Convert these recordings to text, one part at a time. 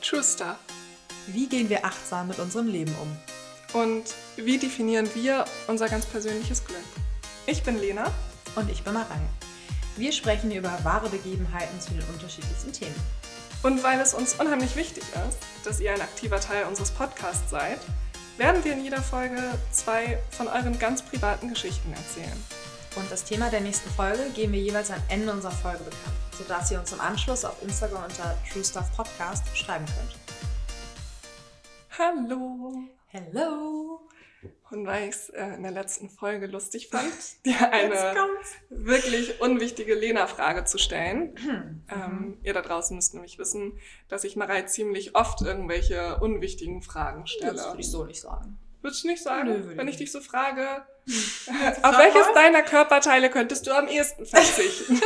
True Stuff. Wie gehen wir achtsam mit unserem Leben um? Und wie definieren wir unser ganz persönliches Glück? Ich bin Lena. Und ich bin Marei. Wir sprechen über wahre Begebenheiten zu den unterschiedlichsten Themen. Und weil es uns unheimlich wichtig ist, dass ihr ein aktiver Teil unseres Podcasts seid, werden wir in jeder Folge zwei von euren ganz privaten Geschichten erzählen. Und das Thema der nächsten Folge geben wir jeweils am Ende unserer Folge bekannt, sodass ihr uns im Anschluss auf Instagram unter True Stuff Podcast schreiben könnt. Hallo! Hello! Und weil ich es äh, in der letzten Folge lustig fand, dir eine wirklich unwichtige Lena-Frage zu stellen. Hm. Ähm, ihr da draußen müsst nämlich wissen, dass ich Marei ziemlich oft irgendwelche unwichtigen Fragen stelle. Das würde ich so nicht sagen. Würdest du nicht sagen, Nö, wenn ich nicht. dich so frage, Frag auf welches deiner Körperteile könntest du am ehesten verzichten?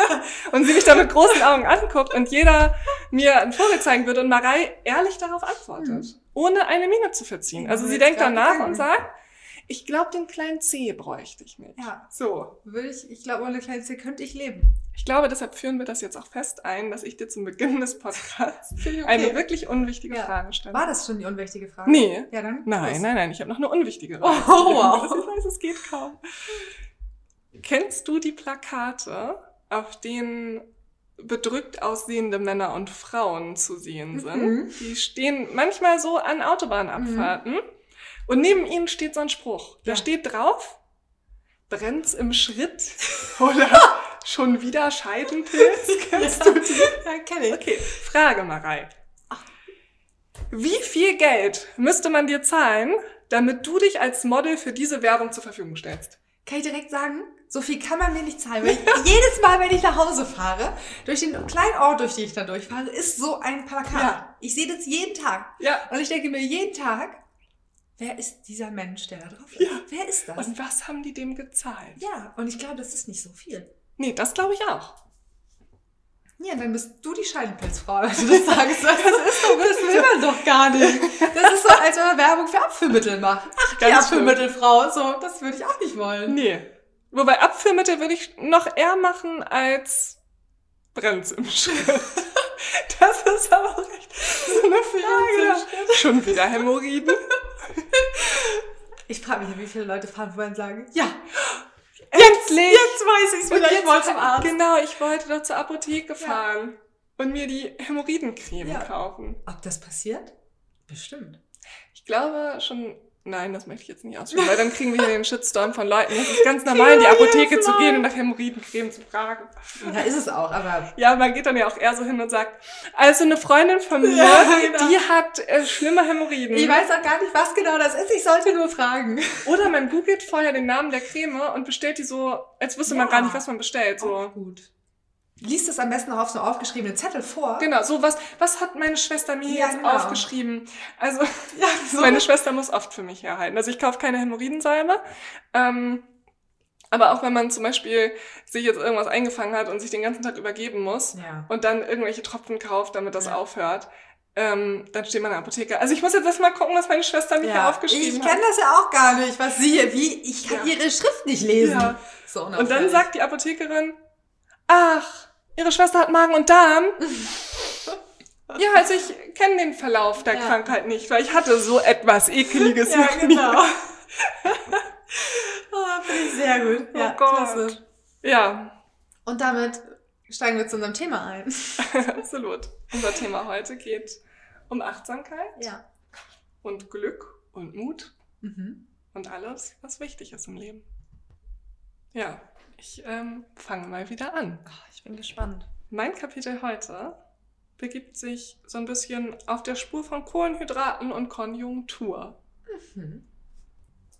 und sie mich da mit großen Augen anguckt und jeder mir einen Vogel zeigen würde und Marei ehrlich darauf antwortet, Hm. ohne eine Miene zu verziehen. Also sie denkt danach und sagt, ich glaube, den kleinen C bräuchte ich nicht. Ja. So, Würde ich, ich glaube, ohne kleines C könnte ich leben. ich glaube, deshalb führen wir das jetzt auch fest ein, dass ich dir zum Beginn des Podcasts okay. eine wirklich unwichtige Ja. Frage stelle. War das schon die unwichtige Frage? Nee. Ja, dann. Nein, los. nein, nein, ich habe noch eine unwichtigere. Oh, wow. Ich weiß, es geht kaum. Kennst du die Plakate, auf denen bedrückt aussehende Männer und Frauen zu sehen sind? Mhm. Die stehen manchmal so an Autobahnabfahrten und neben ihnen steht so ein Spruch. Da Ja. steht drauf, brennt's im Schritt oder schon wieder Scheidenpilz? Kennst du die? Ja, kenne ich. Okay, Frage, Marei. Wie viel Geld müsste man dir zahlen, damit du dich als Model für diese Werbung zur Verfügung stellst? Kann ich direkt sagen, so viel kann man mir nicht zahlen, weil ich, jedes Mal, wenn ich nach Hause fahre, durch den kleinen Ort, durch den ich da durchfahre, ist so ein Plakat. Ja. Ich sehe das jeden Tag. Ja. Und ich denke mir jeden Tag, wer ist dieser Mensch, der da drauf ist? Ja. Wer ist das? Und was haben die dem gezahlt? ja, und ich glaube, das ist nicht so viel. Nee, das glaube ich auch. Ja, dann bist du die Scheidenpilzfrau, wenn du das sagst. Das ist doch, das will man doch gar nicht. Das ist so, als wenn man Werbung für Abführmittel macht. Ach, die. Abführmittelfrau, so, das würde ich auch nicht wollen. Nee. Wobei Abführmittel würde ich noch eher machen als brennt's im Schritt. Das ist aber auch echt so eine Frage. Schon wieder Hämorrhoiden? Ich frage mich, wie viele Leute fahren vorbei und sagen, ja, Endlich! jetzt weiß ich es wieder, ich wollte zum Arzt. Genau, ich wollte doch zur Apotheke fahren und mir die Hämorrhoidencreme Ja. kaufen. Ob das passiert? Bestimmt. Ich glaube schon, nein, das möchte ich jetzt nicht ausführen, weil dann kriegen wir hier den Shitstorm von Leuten. Es ist ganz normal, in die Apotheke zu gehen und nach Hämorrhoidencreme zu fragen. Ja, ist es auch, aber Ja, man geht dann ja auch eher so hin und sagt, also eine Freundin von mir, Ja, genau. die hat äh, schlimme Hämorrhoiden. ich weiß auch gar nicht, was genau das ist. Ich sollte nur fragen. Oder man googelt vorher den Namen der Creme und bestellt die so, als wüsste man Ja. gar nicht, was man bestellt. So. Auch gut. Lies das am besten noch auf so aufgeschriebenen Zettel vor. Genau, so was, was hat meine Schwester mir Ja, jetzt genau. aufgeschrieben? Also, Ja, so. Meine Schwester muss oft für mich herhalten. Also ich kaufe keine Hämorrhoidensalbe. Ähm, aber auch wenn man zum Beispiel sich jetzt irgendwas eingefangen hat und sich den ganzen Tag übergeben muss ja. und dann irgendwelche Tropfen kauft, damit das Ja. aufhört, ähm, dann steht man in der Apotheke. Also ich muss jetzt erst mal gucken, was meine Schwester mir hier Ja, aufgeschrieben ich hat. kenne das ja auch gar nicht, was sie hier, wie, ich kann Ja. ihre Schrift nicht lesen. Ja. So Und dann sagt die Apothekerin, ach, ihre Schwester hat Magen und Darm. ja, also ich kenne den Verlauf der Ja. Krankheit nicht, weil ich hatte so etwas Ekeliges Ja, genau. oh, Finde ich sehr gut. Ja, Oh Gott. klasse. Ja, Und damit steigen wir zu unserem Thema ein. Absolut. Unser Thema heute geht um Achtsamkeit Ja. und Glück und Mut Mhm. und alles, was wichtig ist im Leben. Ja, ich ähm, fange mal wieder an. Oh, ich bin gespannt. Mein Kapitel heute begibt sich so ein bisschen auf der Spur von Kohlenhydraten und Konjunktur. Mhm.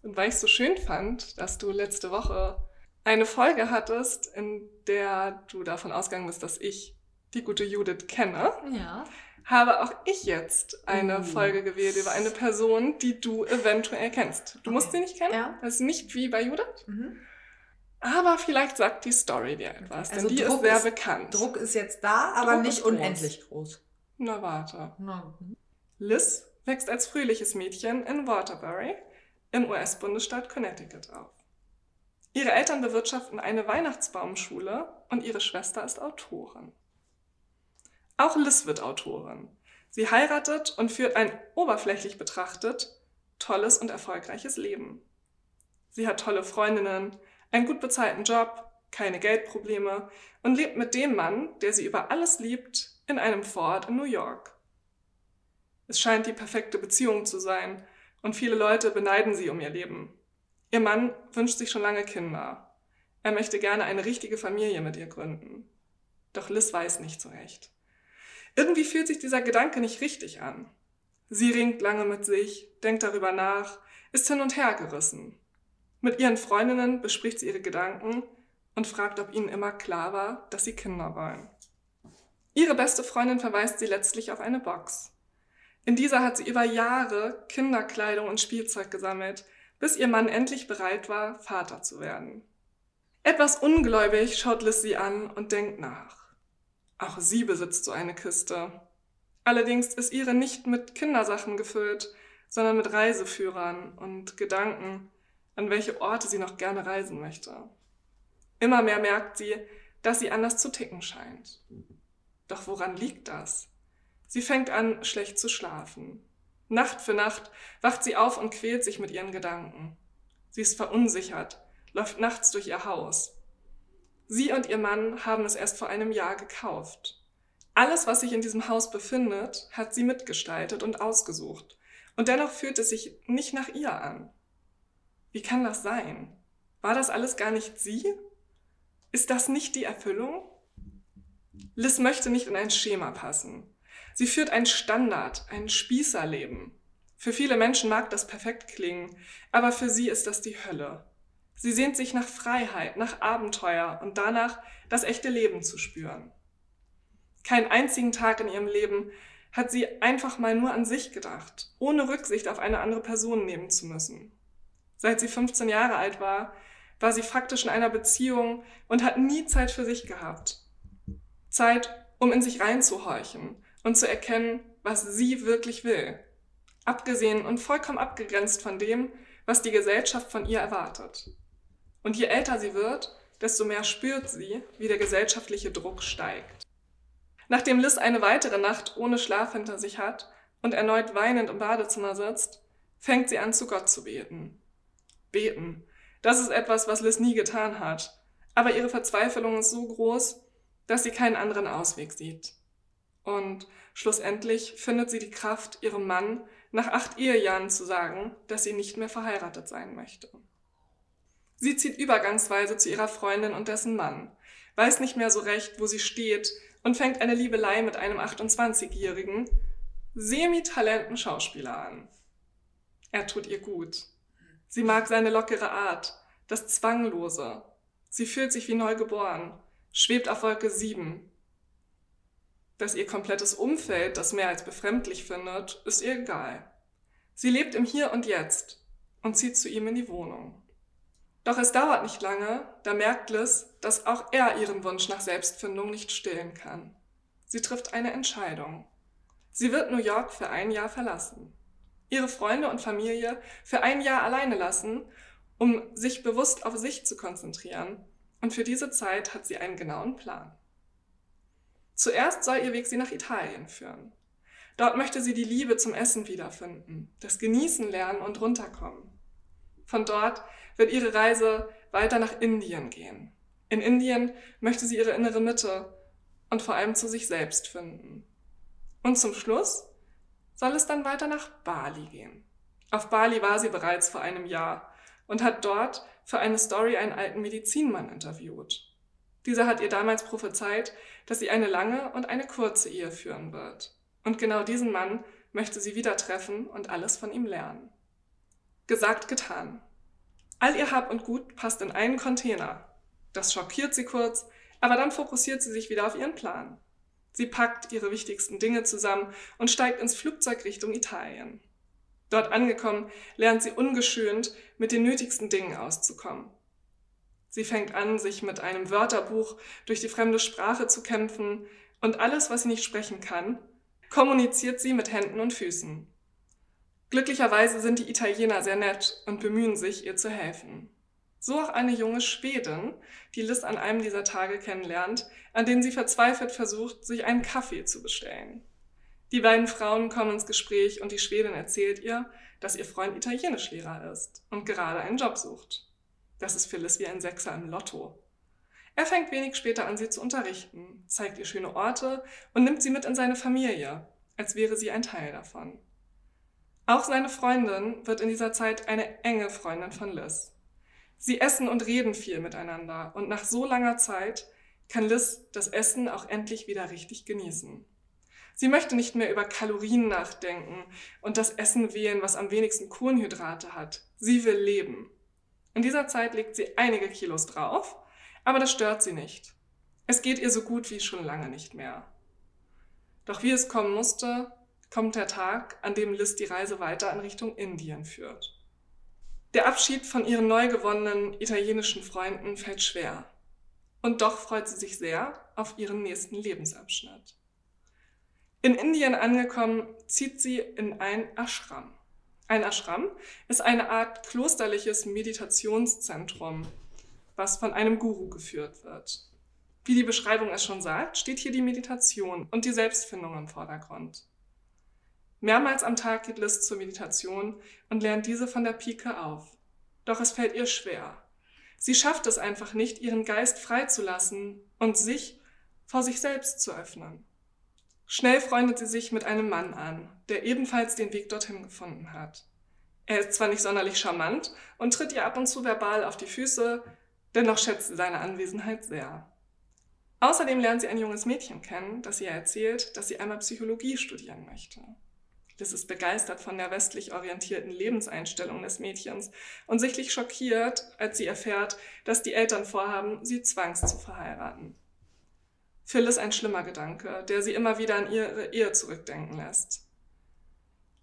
Und weil ich es so schön fand, dass du letzte Woche eine Folge hattest, in der du davon ausgegangen bist, dass ich die gute Judith kenne, Ja. habe auch ich jetzt eine Uh. Folge gewählt über eine Person, die du eventuell kennst. Du musst Okay. sie nicht kennen. Ja. Das ist nicht wie bei Judith. Mhm. Aber vielleicht sagt die Story dir etwas, Also denn die Druck ist sehr ist- bekannt. Druck ist jetzt da, aber Druck nicht ist groß. unendlich groß. Na warte. Na, Liz wächst als fröhliches Mädchen in Waterbury im US-Bundesstaat Connecticut auf. Ihre Eltern bewirtschaften eine Weihnachtsbaumschule und ihre Schwester ist Autorin. Auch Liz wird Autorin. Sie heiratet und führt ein oberflächlich betrachtet tolles und erfolgreiches Leben. Sie hat tolle Freundinnen, einen gut bezahlten Job, keine Geldprobleme und lebt mit dem Mann, der sie über alles liebt, in einem Vorort in New York. Es scheint die perfekte Beziehung zu sein und viele Leute beneiden sie um ihr Leben. Ihr Mann wünscht sich schon lange Kinder. Er möchte gerne eine richtige Familie mit ihr gründen. Doch Liz weiß nicht so recht. Irgendwie fühlt sich dieser Gedanke nicht richtig an. Sie ringt lange mit sich, denkt darüber nach, ist hin und her gerissen. Mit ihren Freundinnen bespricht sie ihre Gedanken und fragt, ob ihnen immer klar war, dass sie Kinder wollen. Ihre beste Freundin verweist sie letztlich auf eine Box. In dieser hat sie über Jahre Kinderkleidung und Spielzeug gesammelt, bis ihr Mann endlich bereit war, Vater zu werden. Etwas ungläubig schaut Liz sie an und denkt nach. Auch sie besitzt so eine Kiste. Allerdings ist ihre nicht mit Kindersachen gefüllt, sondern mit Reiseführern und Gedanken, an welche Orte sie noch gerne reisen möchte. Immer mehr merkt sie, dass sie anders zu ticken scheint. Doch woran liegt das? Sie fängt an, schlecht zu schlafen. Nacht für Nacht wacht sie auf und quält sich mit ihren Gedanken. Sie ist verunsichert, läuft nachts durch ihr Haus. Sie und ihr Mann haben es erst vor einem Jahr gekauft. Alles, was sich in diesem Haus befindet, hat sie mitgestaltet und ausgesucht. Und dennoch fühlt es sich nicht nach ihr an. Wie kann das sein? War das alles gar nicht sie? Ist das nicht die Erfüllung? Liz möchte nicht in ein Schema passen. Sie führt ein Standard, ein Spießerleben. Für viele Menschen mag das perfekt klingen, aber für sie ist das die Hölle. Sie sehnt sich nach Freiheit, nach Abenteuer und danach, das echte Leben zu spüren. Keinen einzigen Tag in ihrem Leben hat sie einfach mal nur an sich gedacht, ohne Rücksicht auf eine andere Person nehmen zu müssen. Seit sie 15 Jahre alt war, war sie faktisch in einer Beziehung und hat nie Zeit für sich gehabt. Zeit, um in sich reinzuhorchen, und zu erkennen, was sie wirklich will. Abgesehen und vollkommen abgegrenzt von dem, was die Gesellschaft von ihr erwartet. Und je älter sie wird, desto mehr spürt sie, wie der gesellschaftliche Druck steigt. Nachdem Liz eine weitere Nacht ohne Schlaf hinter sich hat und erneut weinend im Badezimmer sitzt, fängt sie an, zu Gott zu beten. Beten. Das ist etwas, was Liz nie getan hat. Aber ihre Verzweiflung ist so groß, dass sie keinen anderen Ausweg sieht. Und schlussendlich findet sie die Kraft, ihrem Mann nach acht Ehejahren zu sagen, dass sie nicht mehr verheiratet sein möchte. Sie zieht übergangsweise zu ihrer Freundin und dessen Mann, weiß nicht mehr so recht, wo sie steht und fängt eine Liebelei mit einem 28-jährigen, semi-talenten Schauspieler an. Er tut ihr gut. Sie mag seine lockere Art, das Zwanglose. Sie fühlt sich wie neu geboren, schwebt auf Wolke 7 dass ihr komplettes Umfeld das mehr als befremdlich findet, ist ihr egal. Sie lebt im Hier und Jetzt und zieht zu ihm in die Wohnung. Doch es dauert nicht lange, da merkt Liz, dass auch er ihren Wunsch nach Selbstfindung nicht stillen kann. Sie trifft eine Entscheidung. Sie wird New York für ein Jahr verlassen. Ihre Freunde und Familie für ein Jahr alleine lassen, um sich bewusst auf sich zu konzentrieren. Und für diese Zeit hat sie einen genauen Plan. Zuerst soll ihr Weg sie nach Italien führen. Dort möchte sie die Liebe zum Essen wiederfinden, das Genießen lernen und runterkommen. Von dort wird ihre Reise weiter nach Indien gehen. In Indien möchte sie ihre innere Mitte und vor allem zu sich selbst finden. Und zum Schluss soll es dann weiter nach Bali gehen. Auf Bali war sie bereits vor einem Jahr und hat dort für eine Story einen alten Medizinmann interviewt. Dieser hat ihr damals prophezeit, dass sie eine lange und eine kurze Ehe führen wird. Und genau diesen Mann möchte sie wieder treffen und alles von ihm lernen. Gesagt, getan. All ihr Hab und Gut passt in einen Container. Das schockiert sie kurz, aber dann fokussiert sie sich wieder auf ihren Plan. Sie packt ihre wichtigsten Dinge zusammen und steigt ins Flugzeug Richtung Italien. Dort angekommen, lernt sie ungeschönt, mit den nötigsten Dingen auszukommen. Sie fängt an, sich mit einem Wörterbuch durch die fremde Sprache zu kämpfen und alles, was sie nicht sprechen kann, kommuniziert sie mit Händen und Füßen. Glücklicherweise sind die Italiener sehr nett und bemühen sich, ihr zu helfen. So auch eine junge Schwedin, die Liz an einem dieser Tage kennenlernt, an denen sie verzweifelt versucht, sich einen Kaffee zu bestellen. Die beiden Frauen kommen ins Gespräch und die Schwedin erzählt ihr, dass ihr Freund Italienischlehrer ist und gerade einen Job sucht. Das ist für Liz wie ein Sechser im Lotto. Er fängt wenig später an, sie zu unterrichten, zeigt ihr schöne Orte und nimmt sie mit in seine Familie, als wäre sie ein Teil davon. Auch seine Freundin wird in dieser Zeit eine enge Freundin von Liz. Sie essen und reden viel miteinander und nach so langer Zeit kann Liz das Essen auch endlich wieder richtig genießen. Sie möchte nicht mehr über Kalorien nachdenken und das Essen wählen, was am wenigsten Kohlenhydrate hat. Sie will leben. In dieser Zeit legt sie einige Kilos drauf, aber das stört sie nicht. Es geht ihr so gut wie schon lange nicht mehr. Doch wie es kommen musste, kommt der Tag, an dem Liz die Reise weiter in Richtung Indien führt. Der Abschied von ihren neu gewonnenen italienischen Freunden fällt schwer. Und doch freut sie sich sehr auf ihren nächsten Lebensabschnitt. In Indien angekommen, zieht sie in ein Ashram. Ein Ashram ist eine Art klosterliches Meditationszentrum, was von einem Guru geführt wird. Wie die Beschreibung es schon sagt, steht hier die Meditation und die Selbstfindung im Vordergrund. Mehrmals am Tag geht Liz zur Meditation und lernt diese von der Pike auf. Doch es fällt ihr schwer. Sie schafft es einfach nicht, ihren Geist freizulassen und sich vor sich selbst zu öffnen. Schnell freundet sie sich mit einem Mann an, der ebenfalls den Weg dorthin gefunden hat. Er ist zwar nicht sonderlich charmant und tritt ihr ab und zu verbal auf die Füße, dennoch schätzt sie seine Anwesenheit sehr. Außerdem lernt sie ein junges Mädchen kennen, das ihr erzählt, dass sie einmal Psychologie studieren möchte. Liz ist begeistert von der westlich orientierten Lebenseinstellung des Mädchens und sichtlich schockiert, als sie erfährt, dass die Eltern vorhaben, sie zwangs zu verheiraten. Phil ist ein schlimmer Gedanke, der sie immer wieder an ihre Ehe zurückdenken lässt.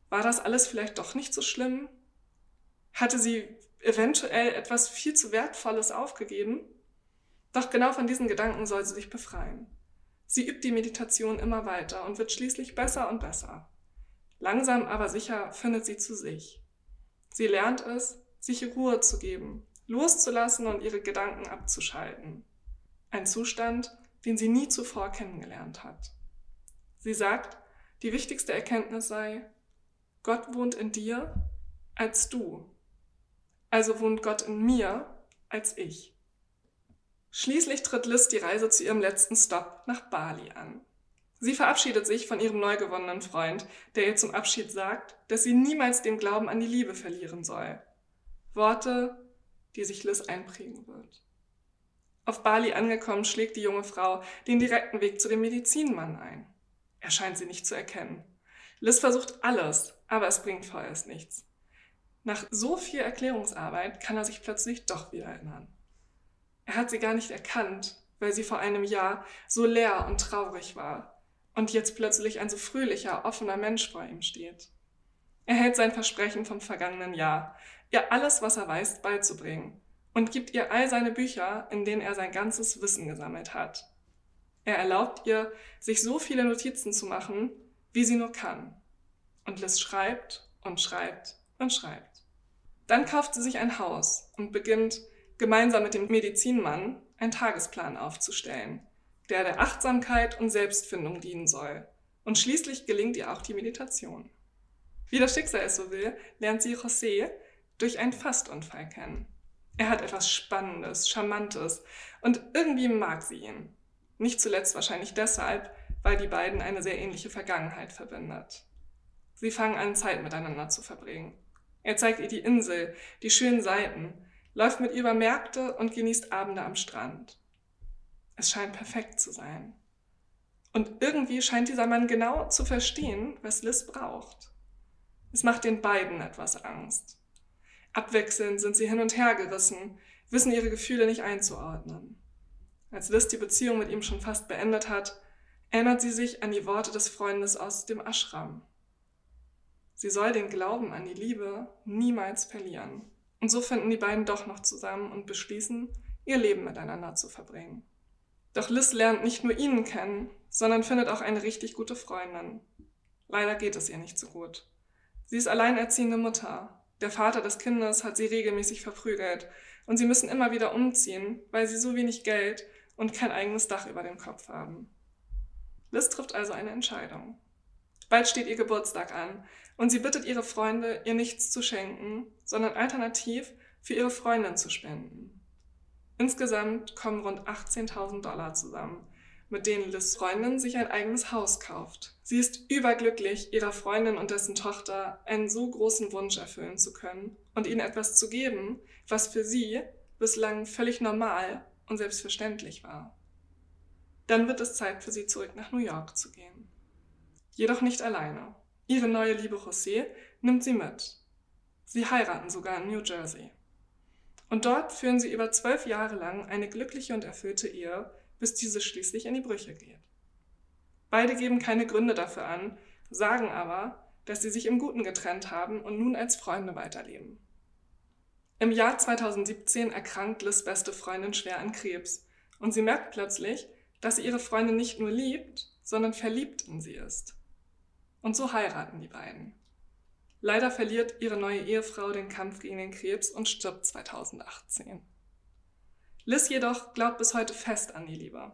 War das alles vielleicht doch nicht so schlimm? Hatte sie eventuell etwas viel zu Wertvolles aufgegeben? Doch genau von diesen Gedanken soll sie sich befreien. Sie übt die Meditation immer weiter und wird schließlich besser und besser. Langsam aber sicher findet sie zu sich. Sie lernt es, sich Ruhe zu geben, loszulassen und ihre Gedanken abzuschalten. Ein Zustand, den sie nie zuvor kennengelernt hat. Sie sagt, die wichtigste Erkenntnis sei, Gott wohnt in dir als du. Also wohnt Gott in mir als ich. Schließlich tritt Liz die Reise zu ihrem letzten Stopp nach Bali an. Sie verabschiedet sich von ihrem neu gewonnenen Freund, der ihr zum Abschied sagt, dass sie niemals den Glauben an die Liebe verlieren soll. Worte, die sich Liz einprägen wird. Auf Bali angekommen, schlägt die junge Frau den direkten Weg zu dem Medizinmann ein. Er scheint sie nicht zu erkennen. Liz versucht alles, aber es bringt vorerst nichts. Nach so viel Erklärungsarbeit kann er sich plötzlich doch wieder erinnern. Er hat sie gar nicht erkannt, weil sie vor einem Jahr so leer und traurig war und jetzt plötzlich ein so fröhlicher, offener Mensch vor ihm steht. Er hält sein Versprechen vom vergangenen Jahr, ihr alles, was er weiß, beizubringen und gibt ihr all seine Bücher, in denen er sein ganzes Wissen gesammelt hat. Er erlaubt ihr, sich so viele Notizen zu machen, wie sie nur kann. Und Liz schreibt und schreibt und schreibt. Dann kauft sie sich ein Haus und beginnt, gemeinsam mit dem Medizinmann einen Tagesplan aufzustellen, der der Achtsamkeit und Selbstfindung dienen soll. Und schließlich gelingt ihr auch die Meditation. Wie das Schicksal es so will, lernt sie José durch einen Fastunfall kennen. Er hat etwas Spannendes, Charmantes und irgendwie mag sie ihn. Nicht zuletzt wahrscheinlich deshalb, weil die beiden eine sehr ähnliche Vergangenheit verbindet. Sie fangen an, Zeit miteinander zu verbringen. Er zeigt ihr die Insel, die schönen Seiten, läuft mit ihr über Märkte und genießt Abende am Strand. Es scheint perfekt zu sein. Und irgendwie scheint dieser Mann genau zu verstehen, was Liz braucht. Es macht den beiden etwas Angst. Abwechselnd sind sie hin und her gerissen, wissen ihre Gefühle nicht einzuordnen. Als Liz die Beziehung mit ihm schon fast beendet hat, erinnert sie sich an die Worte des Freundes aus dem Ashram. Sie soll den Glauben an die Liebe niemals verlieren. Und so finden die beiden doch noch zusammen und beschließen, ihr Leben miteinander zu verbringen. Doch Liz lernt nicht nur ihn kennen, sondern findet auch eine richtig gute Freundin. Leider geht es ihr nicht so gut. Sie ist alleinerziehende Mutter der Vater des Kindes hat sie regelmäßig verprügelt und sie müssen immer wieder umziehen, weil sie so wenig Geld und kein eigenes Dach über dem Kopf haben. Liz trifft also eine Entscheidung. Bald steht ihr Geburtstag an und sie bittet ihre Freunde, ihr nichts zu schenken, sondern alternativ für ihre Freundin zu spenden. Insgesamt kommen rund 18.000 Dollar zusammen, mit denen Liz Freundin sich ein eigenes Haus kauft. Sie ist überglücklich, ihrer Freundin und dessen Tochter einen so großen Wunsch erfüllen zu können und ihnen etwas zu geben, was für sie bislang völlig normal und selbstverständlich war. Dann wird es Zeit für sie zurück nach New York zu gehen. Jedoch nicht alleine. Ihre neue Liebe José nimmt sie mit. Sie heiraten sogar in New Jersey. Und dort führen sie über zwölf Jahre lang eine glückliche und erfüllte Ehe, bis diese schließlich in die Brüche geht. Beide geben keine Gründe dafür an, sagen aber, dass sie sich im Guten getrennt haben und nun als Freunde weiterleben. Im Jahr 2017 erkrankt Liz beste Freundin schwer an Krebs und sie merkt plötzlich, dass sie ihre Freundin nicht nur liebt, sondern verliebt in sie ist. Und so heiraten die beiden. Leider verliert ihre neue Ehefrau den Kampf gegen den Krebs und stirbt 2018. Liz jedoch glaubt bis heute fest an die Liebe.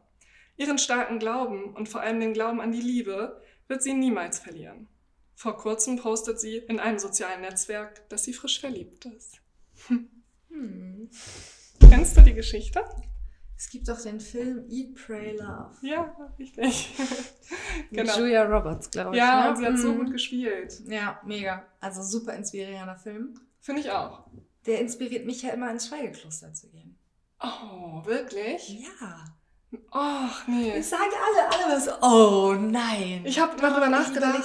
Ihren starken Glauben und vor allem den Glauben an die Liebe wird sie niemals verlieren. Vor kurzem postet sie in einem sozialen Netzwerk, dass sie frisch verliebt ist. Hm. Kennst du die Geschichte? Es gibt doch den Film Eat, Pray, Love. Ja, richtig. genau. Julia Roberts, glaube ich. Ja, ne? und sie hat so mhm. gut gespielt. Ja, mega. Also super inspirierender Film. Finde ich auch. Der inspiriert mich ja immer ins Schweigekloster zu gehen. Oh, wirklich? Ja. Ach, nee. Ich sage alle, alle was. Oh, nein. Ich habe darüber nachgedacht.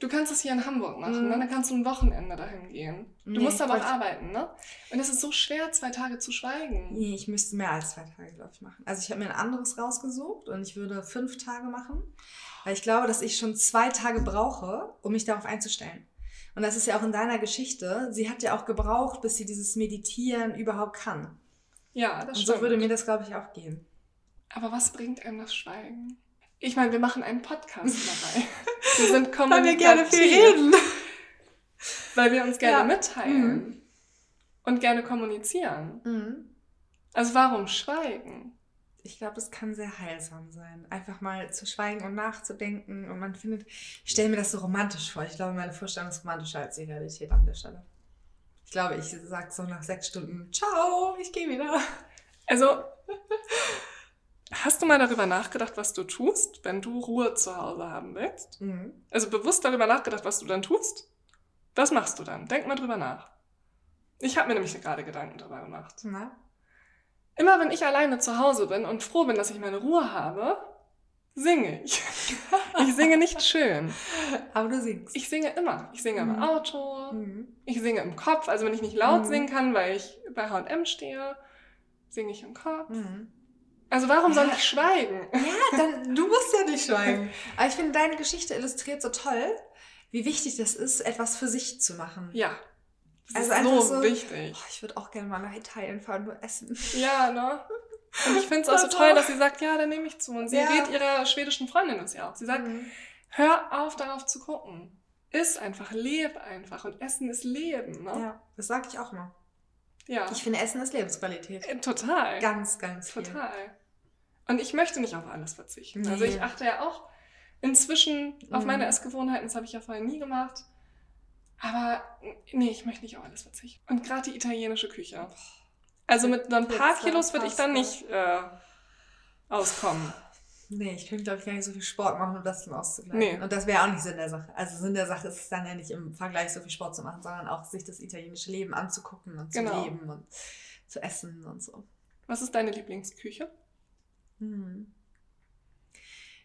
Du kannst es hier in Hamburg machen, ne? mhm. dann kannst du ein Wochenende dahin gehen. Du nee, musst aber auch arbeiten, ne? Und es ist so schwer, zwei Tage zu schweigen. Nee, ich müsste mehr als zwei Tage, glaube ich, machen. Also ich habe mir ein anderes rausgesucht und ich würde fünf Tage machen, weil ich glaube, dass ich schon zwei Tage brauche, um mich darauf einzustellen. Und das ist ja auch in deiner Geschichte. Sie hat ja auch gebraucht, bis sie dieses Meditieren überhaupt kann. Ja, das und stimmt. so würde mir das, glaube ich, auch gehen. Aber was bringt einem das Schweigen? Ich meine, wir machen einen Podcast dabei. Wir sind kommunikativ. Weil wir gerne viel reden. Weil wir uns gerne ja. mitteilen. Mhm. Und gerne kommunizieren. Mhm. Also warum schweigen? Ich glaube, es kann sehr heilsam sein. Einfach mal zu schweigen und nachzudenken. Und man findet, ich stelle mir das so romantisch vor. Ich glaube, meine Vorstellung ist romantischer als die Realität an der Stelle. Ich glaube, ich sage so nach sechs Stunden, ciao, ich gehe wieder. Also, Hast du mal darüber nachgedacht, was du tust, wenn du Ruhe zu Hause haben willst? Mhm. Also bewusst darüber nachgedacht, was du dann tust? Was machst du dann? Denk mal drüber nach. Ich habe mir nämlich gerade Gedanken darüber gemacht. Na? Immer wenn ich alleine zu Hause bin und froh bin, dass ich meine Ruhe habe, singe ich. ich singe nicht schön. Aber du singst. Ich singe immer. Ich singe mhm. im Auto. Mhm. Ich singe im Kopf. Also wenn ich nicht laut mhm. singen kann, weil ich bei H&M stehe, singe ich im Kopf. Also warum soll ich schweigen? Ja, dann, du musst ja nicht schweigen. Aber ich finde, deine Geschichte illustriert so toll, wie wichtig das ist, etwas für sich zu machen. Ja. Das also ist so, so wichtig. Oh, ich würde auch gerne mal nach Italien fahren, nur essen. Ja, ne? Und ich finde es auch so toll, dass sie sagt, ja, dann nehme ich zu. Und sie ja. rät ihrer schwedischen Freundin das ja auch. Sie sagt, mhm. hör auf, darauf zu gucken. Iss einfach, leb einfach. Und Essen ist Leben, ne? Ja, das sage ich auch immer. Ja. Ich finde, Essen ist Lebensqualität. Äh, total. Ganz, ganz viel. Total. Und ich möchte nicht auf alles verzichten. Also ich achte ja auch inzwischen auf meine mhm. Essgewohnheiten. Das habe ich ja vorher nie gemacht. Aber nee, ich möchte nicht auf alles verzichten. Und gerade die italienische Küche. Also mit ein paar Kilos würde ich dann nicht äh, auskommen. Nee, ich könnte, glaube ich, gar nicht so viel Sport machen, um das dann auszugleichen. Nee. Und das wäre auch nicht Sinn der Sache. Also Sinn der Sache ist es dann ja nicht im Vergleich so viel Sport zu machen, sondern auch sich das italienische Leben anzugucken und zu genau. leben und zu essen und so. Was ist deine Lieblingsküche? Hm.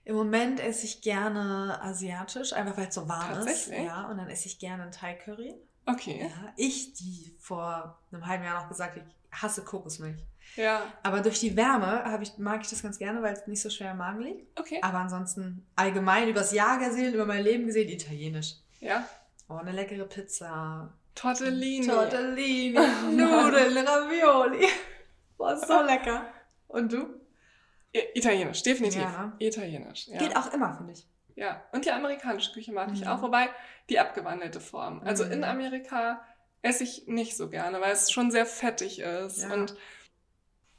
Im Moment esse ich gerne asiatisch, einfach weil es so warm ist. Ja, und dann esse ich gerne ein Thai-Curry. Okay. Ja, ich, die vor einem halben Jahr noch gesagt, ich hasse Kokosmilch. Ja. Aber durch die Wärme ich, mag ich das ganz gerne, weil es nicht so schwer im Magen liegt. Okay. Aber ansonsten allgemein übers Jahr gesehen, über mein Leben gesehen, italienisch. Ja. Oh, eine leckere Pizza. Tortellini. Tortellini. Nudeln, Ravioli. Boah, so lecker. Und du? Italienisch, definitiv. Ja. Italienisch. Ja. Geht auch immer, finde ich. Ja, und die amerikanische Küche mag mhm. ich auch, wobei die abgewandelte Form. Also mhm. in Amerika esse ich nicht so gerne, weil es schon sehr fettig ist. Ja. Und,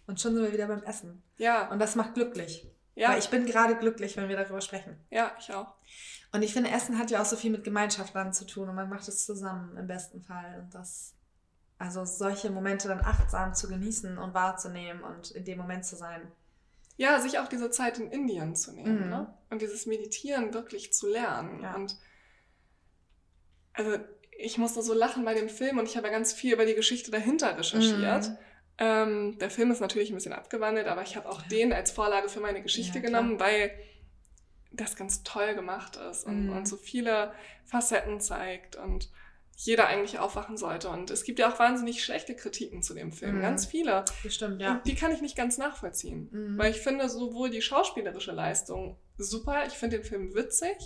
und schon sind wir wieder beim Essen. Ja. Und das macht glücklich. Ja. Weil ich bin gerade glücklich, wenn wir darüber sprechen. Ja, ich auch. Und ich finde, Essen hat ja auch so viel mit Gemeinschaft dann zu tun und man macht es zusammen im besten Fall. Und das, also solche Momente dann achtsam zu genießen und wahrzunehmen und in dem Moment zu sein. Ja, sich auch diese Zeit in Indien zu nehmen Mhm. ne? und dieses Meditieren wirklich zu lernen. Ja. Und also ich musste so lachen bei dem Film und ich habe ja ganz viel über die Geschichte dahinter recherchiert. Mhm. Ähm, der Film ist natürlich ein bisschen abgewandelt, aber ich habe auch Ja. den als Vorlage für meine Geschichte Ja, genommen, weil das ganz toll gemacht ist und, Mhm. und so viele Facetten zeigt und jeder eigentlich aufwachen sollte. Und es gibt ja auch wahnsinnig schlechte Kritiken zu dem Film, Mhm. ganz viele. Bestimmt, ja. Und die kann ich nicht ganz nachvollziehen. Mhm. Weil ich finde sowohl die schauspielerische Leistung super, ich finde den Film witzig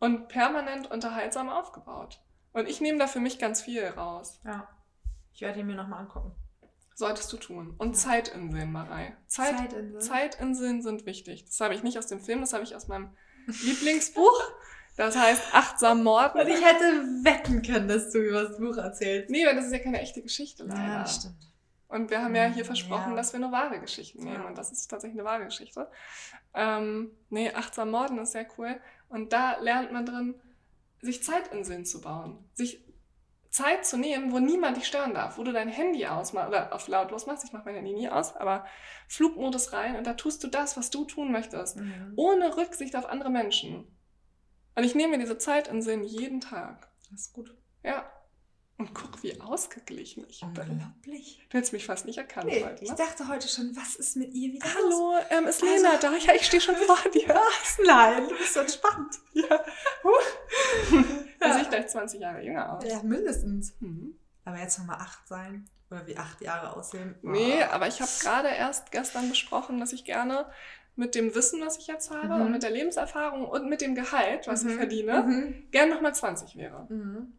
und permanent unterhaltsam aufgebaut. Und ich nehme da für mich ganz viel raus. ja. Ich werde ihn mir nochmal angucken. Solltest du tun. Und Ja. Zeitinseln, Marei. Zeit, Zeitinsel. Zeitinseln sind wichtig. Das habe ich nicht aus dem Film, das habe ich aus meinem Lieblingsbuch. Das heißt Achtsam Morden. Und ich hätte wetten können, dass du über das Buch erzählst. Nee, weil das ist ja keine echte Geschichte leider. Ja, das stimmt. Und wir haben ja hier versprochen, Ja. dass wir nur wahre Geschichten nehmen. Ja. Und das ist tatsächlich eine wahre Geschichte. Ähm, nee, Achtsam Morden ist sehr cool. Und da lernt man drin, sich Zeitinseln zu bauen. Sich Zeit zu nehmen, wo niemand dich stören darf. Wo du dein Handy ausmachst oder auf lautlos machst. Ich mache mein Handy nie aus, aber Flugmodus rein und da tust du das, was du tun möchtest. Mhm. Ohne Rücksicht auf andere Menschen. Und ich nehme mir diese Zeitinseln jeden Tag. Das ist gut. Ja. Und guck, wie ausgeglichen ich bin. Unglaublich. Du hättest mich fast nicht erkannt Nee, heute, ich ne? dachte heute schon, was ist mit ihr wieder? Hallo, ähm, ist Also- Lena da? Ja, ich stehe schon vor dir. Was? Nein, du bist so entspannt. ja. Huh. Da Ja. sehe ich gleich 20 Jahre jünger aus. Ja, mindestens. Mhm. Aber jetzt nochmal acht sein. Oder wie acht Jahre aussehen. Nee, Oh. aber ich habe gerade erst gestern besprochen, dass ich gerne mit dem Wissen, was ich jetzt habe Mhm. und mit der Lebenserfahrung und mit dem Gehalt, was ich Mhm. verdiene, Mhm. gern nochmal 20 wäre. Mhm.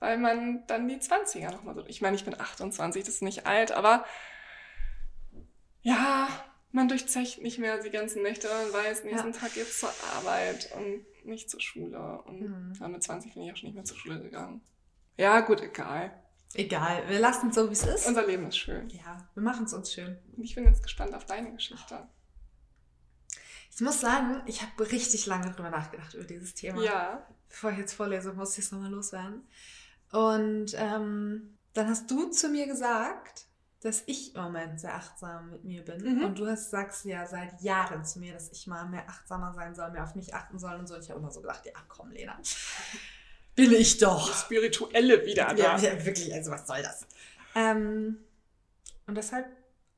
Weil man dann die 20er nochmal so. Ich meine, ich bin 28, das ist nicht alt, aber ja, man durchzecht nicht mehr die ganzen Nächte und weiß, nächsten Tag geht's zur Arbeit und nicht zur Schule. Und Mhm. ja, mit 20 bin ich auch schon nicht mehr zur Schule gegangen. Ja, gut, egal. Egal, wir lassen es so, wie es ist. Unser Leben ist schön. ja, wir machen es uns schön. Und ich bin jetzt gespannt auf deine Geschichte. Ich muss sagen, ich habe richtig lange drüber nachgedacht über dieses Thema. Ja. Bevor ich jetzt vorlese, muss ich es nochmal loswerden. Und ähm, dann hast du zu mir gesagt, dass ich im Moment sehr achtsam mit mir bin. Mhm. Und du hast, sagst ja seit Jahren zu mir, dass ich mal mehr achtsamer sein soll, mehr auf mich achten soll und so. Und ich habe immer so gedacht, ja komm, Lena, bin ich doch. Spirituelle wieder da. Ja, ja, wirklich, also was soll das? Ähm, und deshalb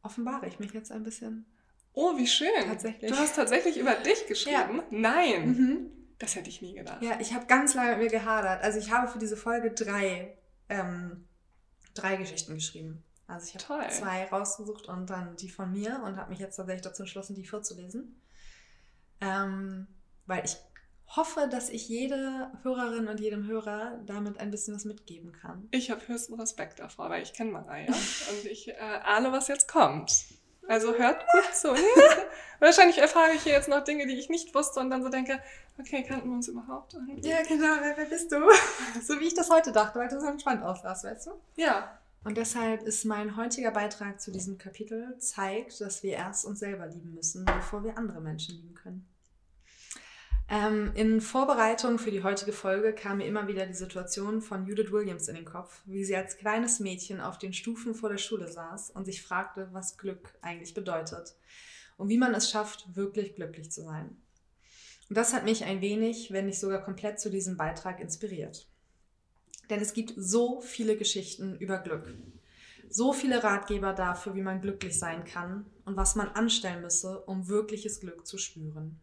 offenbare ich mich jetzt ein bisschen. Oh, wie schön. Tatsächlich. Du hast tatsächlich über dich geschrieben? Nein. Mhm. Das hätte ich nie gedacht. Ja, ich habe ganz lange mit mir gehadert. Also ich habe für diese Folge drei, ähm, drei Geschichten geschrieben. Also ich habe zwei rausgesucht und dann die von mir und habe mich jetzt tatsächlich dazu entschlossen, die vorzulesen. Ähm, weil ich hoffe, dass ich jede Hörerin und jedem Hörer damit ein bisschen was mitgeben kann. Ich habe höchsten Respekt davor, weil ich kenne Mareia und ich äh, ahne, was jetzt kommt. Also hört gut zu. Wahrscheinlich erfahre ich hier jetzt noch Dinge, die ich nicht wusste und dann so denke, okay, kannten wir uns überhaupt? Ja, genau. Wer, wer bist du? so wie ich das heute dachte, weil du so entspannt aussahst, weißt du? Ja. Und deshalb ist mein heutiger Beitrag zu diesem Kapitel zeigt, dass wir erst uns selber lieben müssen, bevor wir andere Menschen lieben können. Ähm, in Vorbereitung für die heutige Folge kam mir immer wieder die Situation von Judith Williams in den Kopf, wie sie als kleines Mädchen auf den Stufen vor der Schule saß und sich fragte, was Glück eigentlich bedeutet und wie man es schafft, wirklich glücklich zu sein. Und das hat mich ein wenig, wenn nicht sogar komplett zu diesem Beitrag inspiriert. Denn es gibt so viele Geschichten über Glück. So viele Ratgeber dafür, wie man glücklich sein kann und was man anstellen müsse, um wirkliches Glück zu spüren.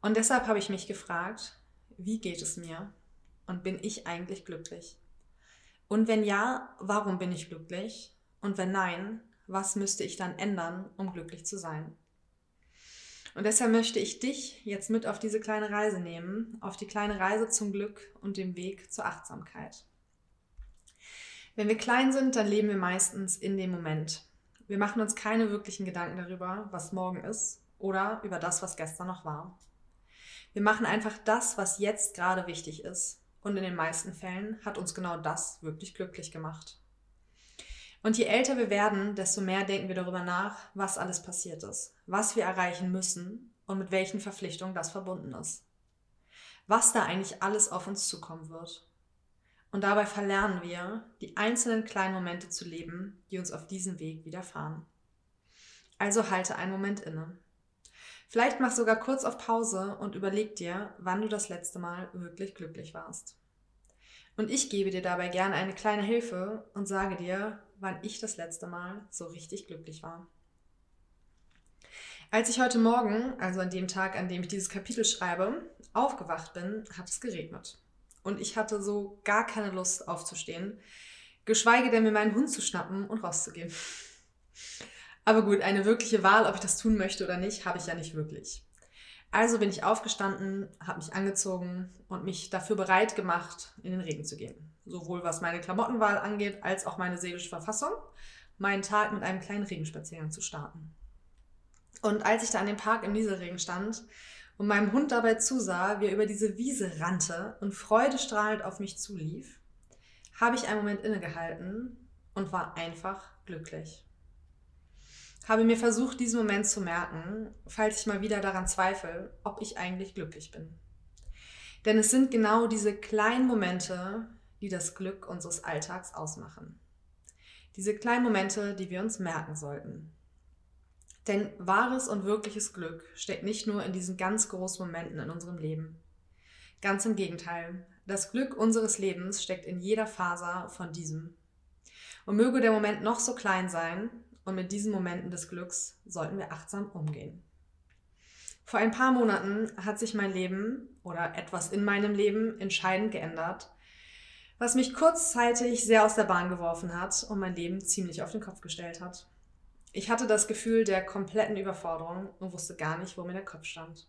Und deshalb habe ich mich gefragt, wie geht es mir und bin ich eigentlich glücklich? Und wenn ja, warum bin ich glücklich? Und wenn nein, was müsste ich dann ändern, um glücklich zu sein? Und deshalb möchte ich dich jetzt mit auf diese kleine Reise nehmen, auf die kleine Reise zum Glück und dem Weg zur Achtsamkeit. Wenn wir klein sind, dann leben wir meistens in dem Moment. Wir machen uns keine wirklichen Gedanken darüber, was morgen ist oder über das, was gestern noch war. Wir machen einfach das, was jetzt gerade wichtig ist. Und in den meisten Fällen hat uns genau das wirklich glücklich gemacht. Und je älter wir werden, desto mehr denken wir darüber nach, was alles passiert ist, was wir erreichen müssen und mit welchen Verpflichtungen das verbunden ist. Was da eigentlich alles auf uns zukommen wird. Und dabei verlernen wir, die einzelnen kleinen Momente zu leben, die uns auf diesem Weg widerfahren. Also halte einen Moment inne. Vielleicht mach sogar kurz auf Pause und überleg dir, wann du das letzte Mal wirklich glücklich warst. Und ich gebe dir dabei gerne eine kleine Hilfe und sage dir, wann ich das letzte Mal so richtig glücklich war. Als ich heute Morgen, also an dem Tag, an dem ich dieses Kapitel schreibe, aufgewacht bin, hat es geregnet. Und ich hatte so gar keine Lust aufzustehen, geschweige denn mir meinen Hund zu schnappen und rauszugehen. Aber gut, eine wirkliche Wahl, ob ich das tun möchte oder nicht, habe ich ja nicht wirklich. Also bin ich aufgestanden, habe mich angezogen und mich dafür bereit gemacht, in den Regen zu gehen. Sowohl was meine Klamottenwahl angeht, als auch meine seelische Verfassung, meinen Tag mit einem kleinen Regenspaziergang zu starten. Und als ich da an dem Park im Nieselregen stand und meinem Hund dabei zusah, wie er über diese Wiese rannte und freudestrahlend auf mich zulief, habe ich einen Moment innegehalten und war einfach glücklich habe mir versucht, diesen Moment zu merken, falls ich mal wieder daran zweifle, ob ich eigentlich glücklich bin. Denn es sind genau diese kleinen Momente, die das Glück unseres Alltags ausmachen. Diese kleinen Momente, die wir uns merken sollten. Denn wahres und wirkliches Glück steckt nicht nur in diesen ganz großen Momenten in unserem Leben. Ganz im Gegenteil, das Glück unseres Lebens steckt in jeder Faser von diesem. Und möge der Moment noch so klein sein, und mit diesen Momenten des Glücks sollten wir achtsam umgehen. Vor ein paar Monaten hat sich mein Leben oder etwas in meinem Leben entscheidend geändert, was mich kurzzeitig sehr aus der Bahn geworfen hat und mein Leben ziemlich auf den Kopf gestellt hat. Ich hatte das Gefühl der kompletten Überforderung und wusste gar nicht, wo mir der Kopf stand.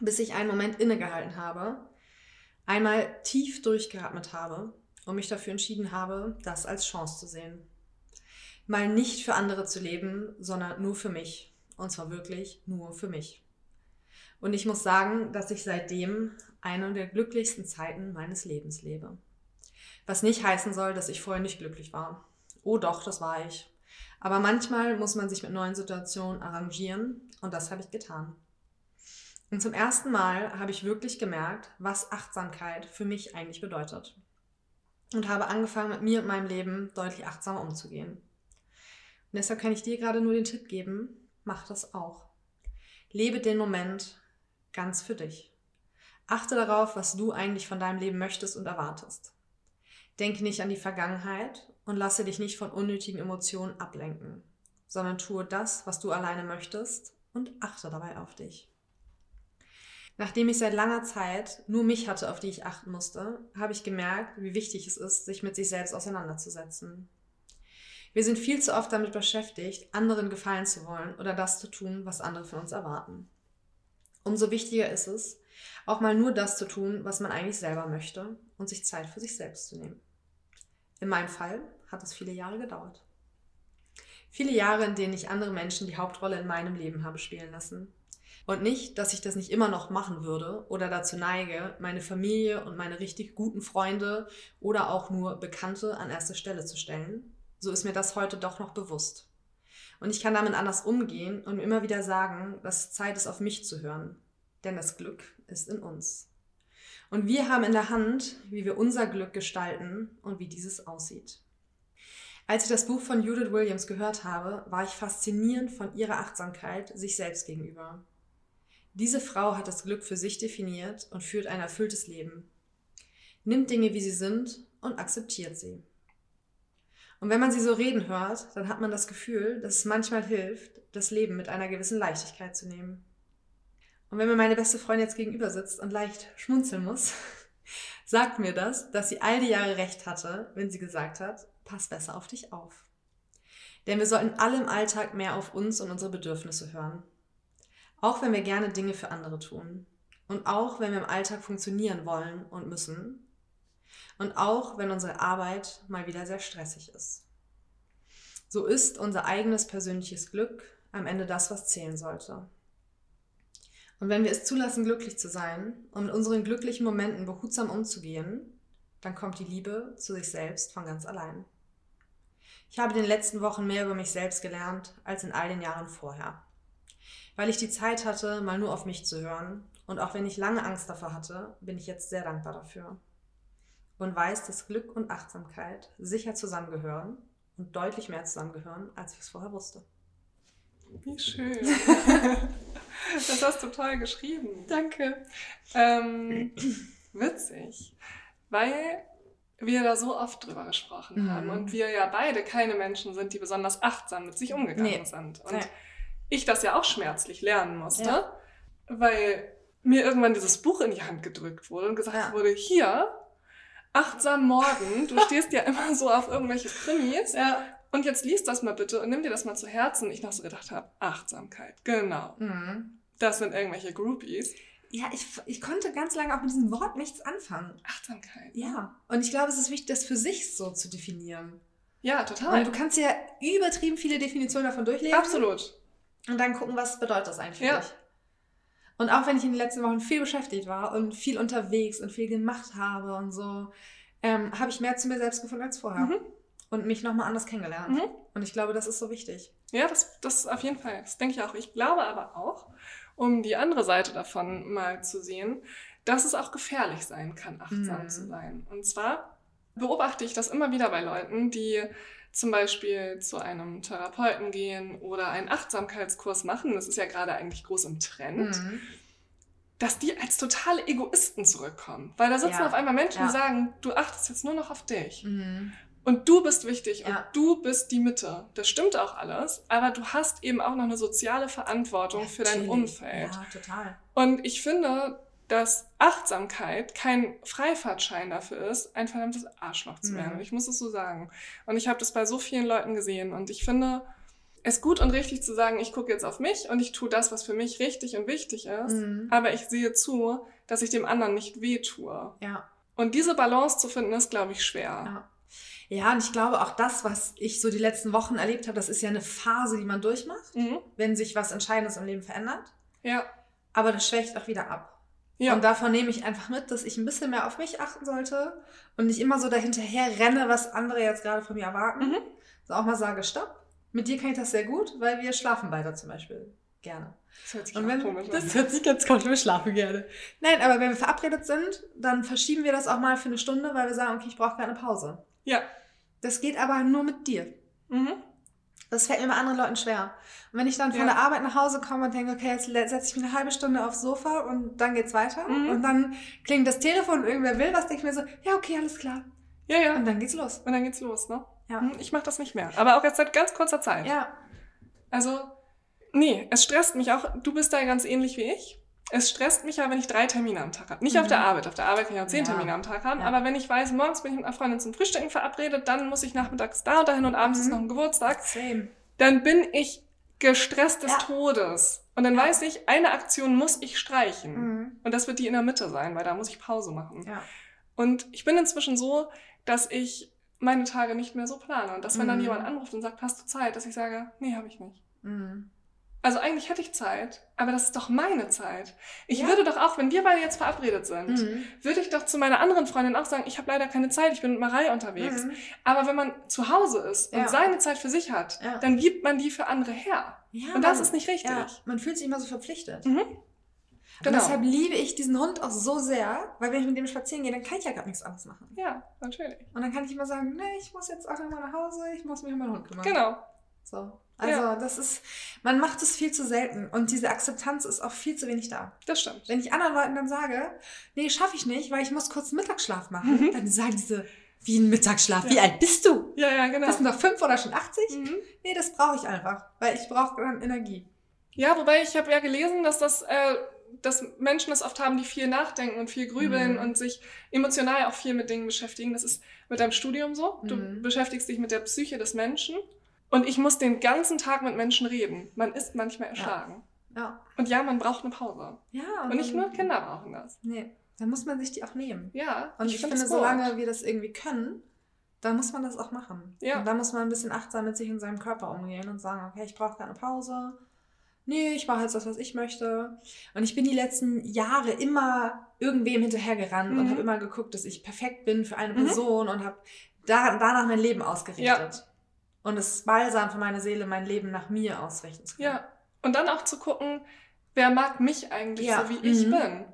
Bis ich einen Moment innegehalten habe, einmal tief durchgeatmet habe und mich dafür entschieden habe, das als Chance zu sehen mal nicht für andere zu leben, sondern nur für mich. Und zwar wirklich nur für mich. Und ich muss sagen, dass ich seitdem eine der glücklichsten Zeiten meines Lebens lebe. Was nicht heißen soll, dass ich vorher nicht glücklich war. Oh doch, das war ich. Aber manchmal muss man sich mit neuen Situationen arrangieren und das habe ich getan. Und zum ersten Mal habe ich wirklich gemerkt, was Achtsamkeit für mich eigentlich bedeutet. Und habe angefangen, mit mir und meinem Leben deutlich achtsamer umzugehen. Und deshalb kann ich dir gerade nur den Tipp geben, mach das auch. Lebe den Moment ganz für dich. Achte darauf, was du eigentlich von deinem Leben möchtest und erwartest. Denke nicht an die Vergangenheit und lasse dich nicht von unnötigen Emotionen ablenken, sondern tue das, was du alleine möchtest und achte dabei auf dich. Nachdem ich seit langer Zeit nur mich hatte, auf die ich achten musste, habe ich gemerkt, wie wichtig es ist, sich mit sich selbst auseinanderzusetzen wir sind viel zu oft damit beschäftigt, anderen gefallen zu wollen oder das zu tun, was andere von uns erwarten. Umso wichtiger ist es, auch mal nur das zu tun, was man eigentlich selber möchte und sich Zeit für sich selbst zu nehmen. In meinem Fall hat es viele Jahre gedauert. Viele Jahre, in denen ich andere Menschen die Hauptrolle in meinem Leben habe spielen lassen. Und nicht, dass ich das nicht immer noch machen würde oder dazu neige, meine Familie und meine richtig guten Freunde oder auch nur Bekannte an erste Stelle zu stellen, so ist mir das heute doch noch bewusst. Und ich kann damit anders umgehen und immer wieder sagen, dass es Zeit ist, auf mich zu hören. Denn das Glück ist in uns. Und wir haben in der Hand, wie wir unser Glück gestalten und wie dieses aussieht. Als ich das Buch von Judith Williams gehört habe, war ich fasziniert von ihrer Achtsamkeit sich selbst gegenüber. Diese Frau hat das Glück für sich definiert und führt ein erfülltes Leben. Nimmt Dinge, wie sie sind und akzeptiert sie. Und wenn man sie so reden hört, dann hat man das Gefühl, dass es manchmal hilft, das Leben mit einer gewissen Leichtigkeit zu nehmen. Und wenn mir meine beste Freundin jetzt gegenüber sitzt und leicht schmunzeln muss, sagt mir das, dass sie all die Jahre recht hatte, wenn sie gesagt hat, pass besser auf dich auf. Denn wir sollten alle im Alltag mehr auf uns und unsere Bedürfnisse hören. Auch wenn wir gerne Dinge für andere tun. Und auch wenn wir im Alltag funktionieren wollen und müssen, und auch wenn unsere Arbeit mal wieder sehr stressig ist. So ist unser eigenes persönliches Glück am Ende das, was zählen sollte. Und wenn wir es zulassen, glücklich zu sein und mit unseren glücklichen Momenten behutsam umzugehen, dann kommt die Liebe zu sich selbst von ganz allein. Ich habe in den letzten Wochen mehr über mich selbst gelernt als in all den Jahren vorher. Weil ich die Zeit hatte, mal nur auf mich zu hören. Und auch wenn ich lange Angst davor hatte, bin ich jetzt sehr dankbar dafür. Und weiß, dass Glück und Achtsamkeit sicher zusammengehören und deutlich mehr zusammengehören, als ich es vorher wusste. Wie schön. das hast du toll geschrieben. Danke. Ähm, witzig, weil wir da so oft drüber gesprochen Mhm. haben und wir ja beide keine Menschen sind, die besonders achtsam mit sich umgegangen Nee. sind. Und Nee. ich das ja auch schmerzlich lernen musste, Ja. weil mir irgendwann dieses Buch in die Hand gedrückt wurde und gesagt Ja. wurde, hier, achtsam morgen, du stehst ja immer so auf irgendwelche Krimis Ja. und jetzt liest das mal bitte und nimm dir das mal zu Herzen. Ich noch so gedacht habe, Achtsamkeit, genau. Mhm. Das sind irgendwelche Groupies. Ja, ich, ich konnte ganz lange auch mit diesem Wort nichts anfangen. Achtsamkeit. Ja. Und ich glaube, es ist wichtig, das für sich so zu definieren. Ja, Weil total. du kannst ja übertrieben viele Definitionen davon durchlesen. Absolut. Und dann gucken, was bedeutet das eigentlich für Ja. dich. Und auch wenn ich in den letzten Wochen viel beschäftigt war und viel unterwegs und viel gemacht habe und so, ähm, habe ich mehr zu mir selbst gefunden als vorher. Mhm. Und mich nochmal anders kennengelernt. Mhm. Und ich glaube, das ist so wichtig. Ja, das, das auf jeden Fall. Das denke ich auch. Ich glaube aber auch, um die andere Seite davon mal zu sehen, dass es auch gefährlich sein kann, achtsam Mhm. zu sein. Und zwar beobachte ich das immer wieder bei Leuten, die zum Beispiel zu einem Therapeuten gehen oder einen Achtsamkeitskurs machen. Das ist ja gerade eigentlich groß im Trend. Mhm. dass die als totale Egoisten zurückkommen. Weil da sitzen Ja. auf einmal Menschen, Ja. die sagen, du achtest jetzt nur noch auf dich. Mhm. Und du bist wichtig Ja. und du bist die Mitte. Das stimmt auch alles, aber du hast eben auch noch eine soziale Verantwortung für dein Natürlich. Umfeld. Ja, total. Und ich finde, dass Achtsamkeit kein Freifahrtschein dafür ist, ein verdammtes Arschloch zu werden. Mhm. Ich muss es so sagen. Und ich habe das bei so vielen Leuten gesehen. Und ich finde es gut und richtig zu sagen, ich gucke jetzt auf mich und ich tue das, was für mich richtig und wichtig ist. Mhm. Aber ich sehe zu, dass ich dem anderen nicht wehtue. Ja. Und diese Balance zu finden, ist, glaube ich, schwer. Ja. Ja, und ich glaube auch das, was ich so die letzten Wochen erlebt habe, das ist ja eine Phase, die man durchmacht, Mhm. wenn sich was Entscheidendes im Leben verändert. Ja. Aber das schwächt auch wieder ab. Ja. Und davon nehme ich einfach mit, dass ich ein bisschen mehr auf mich achten sollte und nicht immer so dahinterher renne, was andere jetzt gerade von mir erwarten. Mhm. So auch mal sage, stopp. Mit dir kann ich das sehr gut, weil wir schlafen beide zum Beispiel gerne. Das hört sich Und wenn, komisch das an. hört sich ganz komisch, wir schlafen gerne. Nein, aber wenn wir verabredet sind, dann verschieben wir das auch mal für eine Stunde, weil wir sagen, okay, ich brauche gerade eine Pause. Ja. Das geht aber nur mit dir. Mhm. Das fällt mir bei anderen Leuten schwer. Und wenn ich dann von Ja. der Arbeit nach Hause komme und denke, okay, jetzt setze ich mich eine halbe Stunde aufs Sofa und dann geht's weiter. Mhm. Und dann klingt das Telefon und irgendwer will was, denke ich mir so, ja, okay, alles klar. Ja, ja. Und dann geht's los. Und dann geht's los, ne? Ja. Mhm, Ich mache das nicht mehr. Aber auch jetzt seit ganz kurzer Zeit. Ja. Also, nee, es stresst mich auch. Du bist da ganz ähnlich wie ich. Es stresst mich ja, wenn ich drei Termine am Tag habe. Nicht auf Mhm. der Arbeit. Auf der Arbeit kann ich auch zehn Ja. Termine am Tag haben. Ja. Aber wenn ich weiß, morgens bin ich mit einer Freundin zum Frühstücken verabredet, dann muss ich nachmittags da und dahin und abends Mhm. ist noch ein Geburtstag, Same. dann bin ich gestresst des Ja. Todes. Und dann weiß ich, eine Aktion muss ich streichen. Mhm. Und das wird die in der Mitte sein, weil da muss ich Pause machen. Und ich bin inzwischen so, dass ich meine Tage nicht mehr so plane. Und dass, wenn dann Mhm. jemand anruft und sagt, hast du Zeit, dass ich sage, nee, habe ich nicht. Mhm. Also eigentlich hätte ich Zeit, aber das ist doch meine Zeit. Ich Ja. würde doch auch, wenn wir beide jetzt verabredet sind, Mhm. würde ich doch zu meiner anderen Freundin auch sagen, ich habe leider keine Zeit, ich bin mit Marei unterwegs. Mhm. Aber wenn man zu Hause ist und Ja. seine Zeit für sich hat, Ja. dann gibt man die für andere her. Und das ist nicht richtig. Man fühlt sich immer so verpflichtet. Mhm. Und Genau. deshalb liebe ich diesen Hund auch so sehr, weil wenn ich mit dem spazieren gehe, dann kann ich ja gar nichts anderes machen. Ja, natürlich. Und dann kann ich immer sagen, nee, ich muss jetzt auch mal nach Hause, ich muss mich um meinen Hund kümmern. Genau. So. Also das ist, man macht es viel zu selten und diese Akzeptanz ist auch viel zu wenig da. Das stimmt. Wenn ich anderen Leuten dann sage, nee, schaffe ich nicht, weil ich muss kurz einen Mittagsschlaf machen, Mhm. dann sagen diese, wie ein Mittagsschlaf, wie Ja. alt bist du? Ja, ja, genau. Bist du noch fünf oder schon 80? Mhm. Nee, das brauche ich einfach, weil ich brauche dann Energie. Ja, wobei ich habe ja gelesen, dass das, äh, dass Menschen das oft haben, die viel nachdenken und viel grübeln Mhm. und sich emotional auch viel mit Dingen beschäftigen. Das ist mit deinem Studium so. Du Mhm. beschäftigst dich mit der Psyche des Menschen. Und ich muss den ganzen Tag mit Menschen reden. Man ist manchmal erschlagen. Ja. Und ja, man braucht eine Pause. Ja, Und nicht nur Kinder brauchen das. Nee, dann muss man sich die auch nehmen. Ja, Und ich, find finde, solange wir das irgendwie können, dann muss man das auch machen. Ja. Und dann muss man ein bisschen achtsam mit sich und seinem Körper umgehen und sagen, okay, ich brauche gerade eine Pause. Nee, ich mache jetzt das, was ich möchte. Und ich bin die letzten Jahre immer irgendwem hinterhergerannt und Mhm. habe immer geguckt, dass ich perfekt bin für eine Mhm. Person und habe da, danach mein Leben ausgerichtet. Und es ist balsam für meine Seele, mein Leben nach mir ausrichten zu können. Ja. Und dann auch zu gucken, wer mag mich eigentlich Ja. so, wie ich Mhm. bin?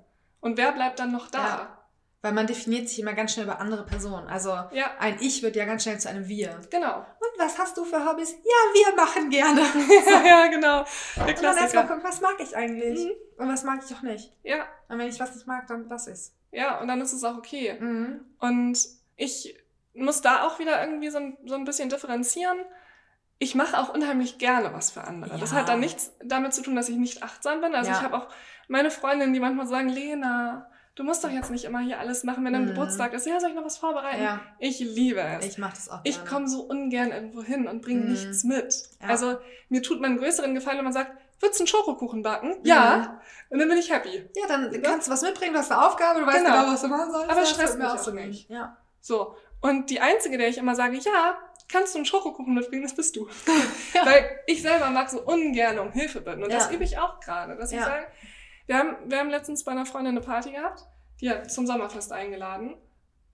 Und wer bleibt dann noch da? Ja. Weil man definiert sich immer ganz schnell über andere Personen. Also Ja, ein Ich wird ja ganz schnell zu einem Wir. genau. Und was hast du für Hobbys? Ja, wir machen gerne. ja, genau. Der Und dann erstmal Klassiker. gucken, was mag ich eigentlich? Mhm. Und was mag ich auch nicht? Ja, Und wenn ich was nicht mag, dann lass ich's. ja, und dann ist es auch okay. Mhm. Und ich muss da auch wieder irgendwie so ein, so ein bisschen differenzieren. Ich mache auch unheimlich gerne was für andere. Das Ja. hat dann nichts damit zu tun, dass ich nicht achtsam bin. Also Ja. ich habe auch meine Freundinnen, die manchmal sagen, Lena, du musst doch jetzt nicht immer hier alles machen, wenn dein Mhm. Geburtstag ist. Ja, soll ich noch was vorbereiten? Ja, Ich liebe es. ich mach das auch Ich gerne. komme so ungern irgendwo hin und bringe Mhm. nichts mit. Ja. Also mir tut man einen größeren Gefallen, wenn man sagt, würdest du einen Schokokuchen backen? Mhm. Ja. Und dann bin ich happy. Ja, dann kannst du was mitbringen, du hast eine Aufgabe, du weißt Genau. genau, was du machen sollst. Aber Das stresst mich auch auch so nicht. Ja. So. Und die Einzige, der ich immer sage, ja, kannst du einen Schokokuchen mitbringen, das bist du. Weil ich selber mag so ungern um Hilfe bitten. Und das Ja. übe ich auch gerade. Dass ich Ja. sage, wir haben, wir haben letztens bei einer Freundin eine Party gehabt, die hat zum Sommerfest eingeladen.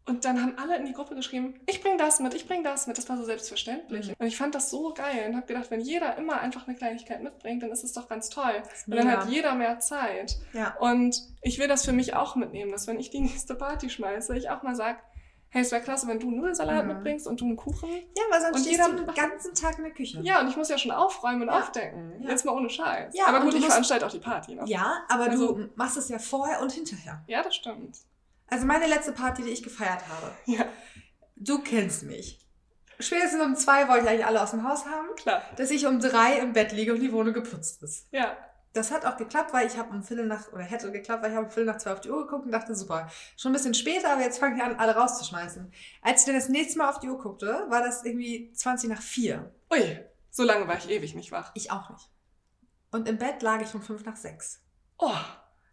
Und dann haben alle in die Gruppe geschrieben, ich bring das mit, ich bring das mit. Das war so selbstverständlich. Mhm. Und ich fand das so geil und habe gedacht, wenn jeder immer einfach eine Kleinigkeit mitbringt, dann ist es doch ganz toll. Und dann hat jeder mehr Zeit. Ja. Und ich will das für mich auch mitnehmen, dass wenn ich die nächste Party schmeiße, ich auch mal sage, hey, es wäre klasse, wenn du einen Nudelsalat Mhm. mitbringst und du einen Kuchen. ja, weil sonst Und stehst jeder den ganzen Tag in der Küche. Ja, und ich muss ja schon aufräumen und Ja. aufdecken. Ja. Jetzt mal ohne Scheiß. Ja, Aber gut, ich musst- veranstalte auch die Party. Ne? Ja, aber Also- du machst es ja vorher und hinterher. ja, das stimmt. Also meine letzte Party, die ich gefeiert habe. Ja, Du kennst mich. Spätestens um zwei wollte ich eigentlich alle aus dem Haus haben, klar. dass ich um drei im Bett liege und die Wohnung geputzt ist. Ja, Das hat auch geklappt, weil ich habe um Viertel nach, oder hätte geklappt, weil ich habe um Viertel nach zwei auf die Uhr geguckt und dachte, super, schon ein bisschen später, aber jetzt fange ich an, alle rauszuschmeißen. Als ich dann das nächste Mal auf die Uhr guckte, war das irgendwie 20 nach vier. ui, so lange war ich ewig nicht wach. Ich auch nicht. Und im Bett lag ich um fünf nach sechs. Oh,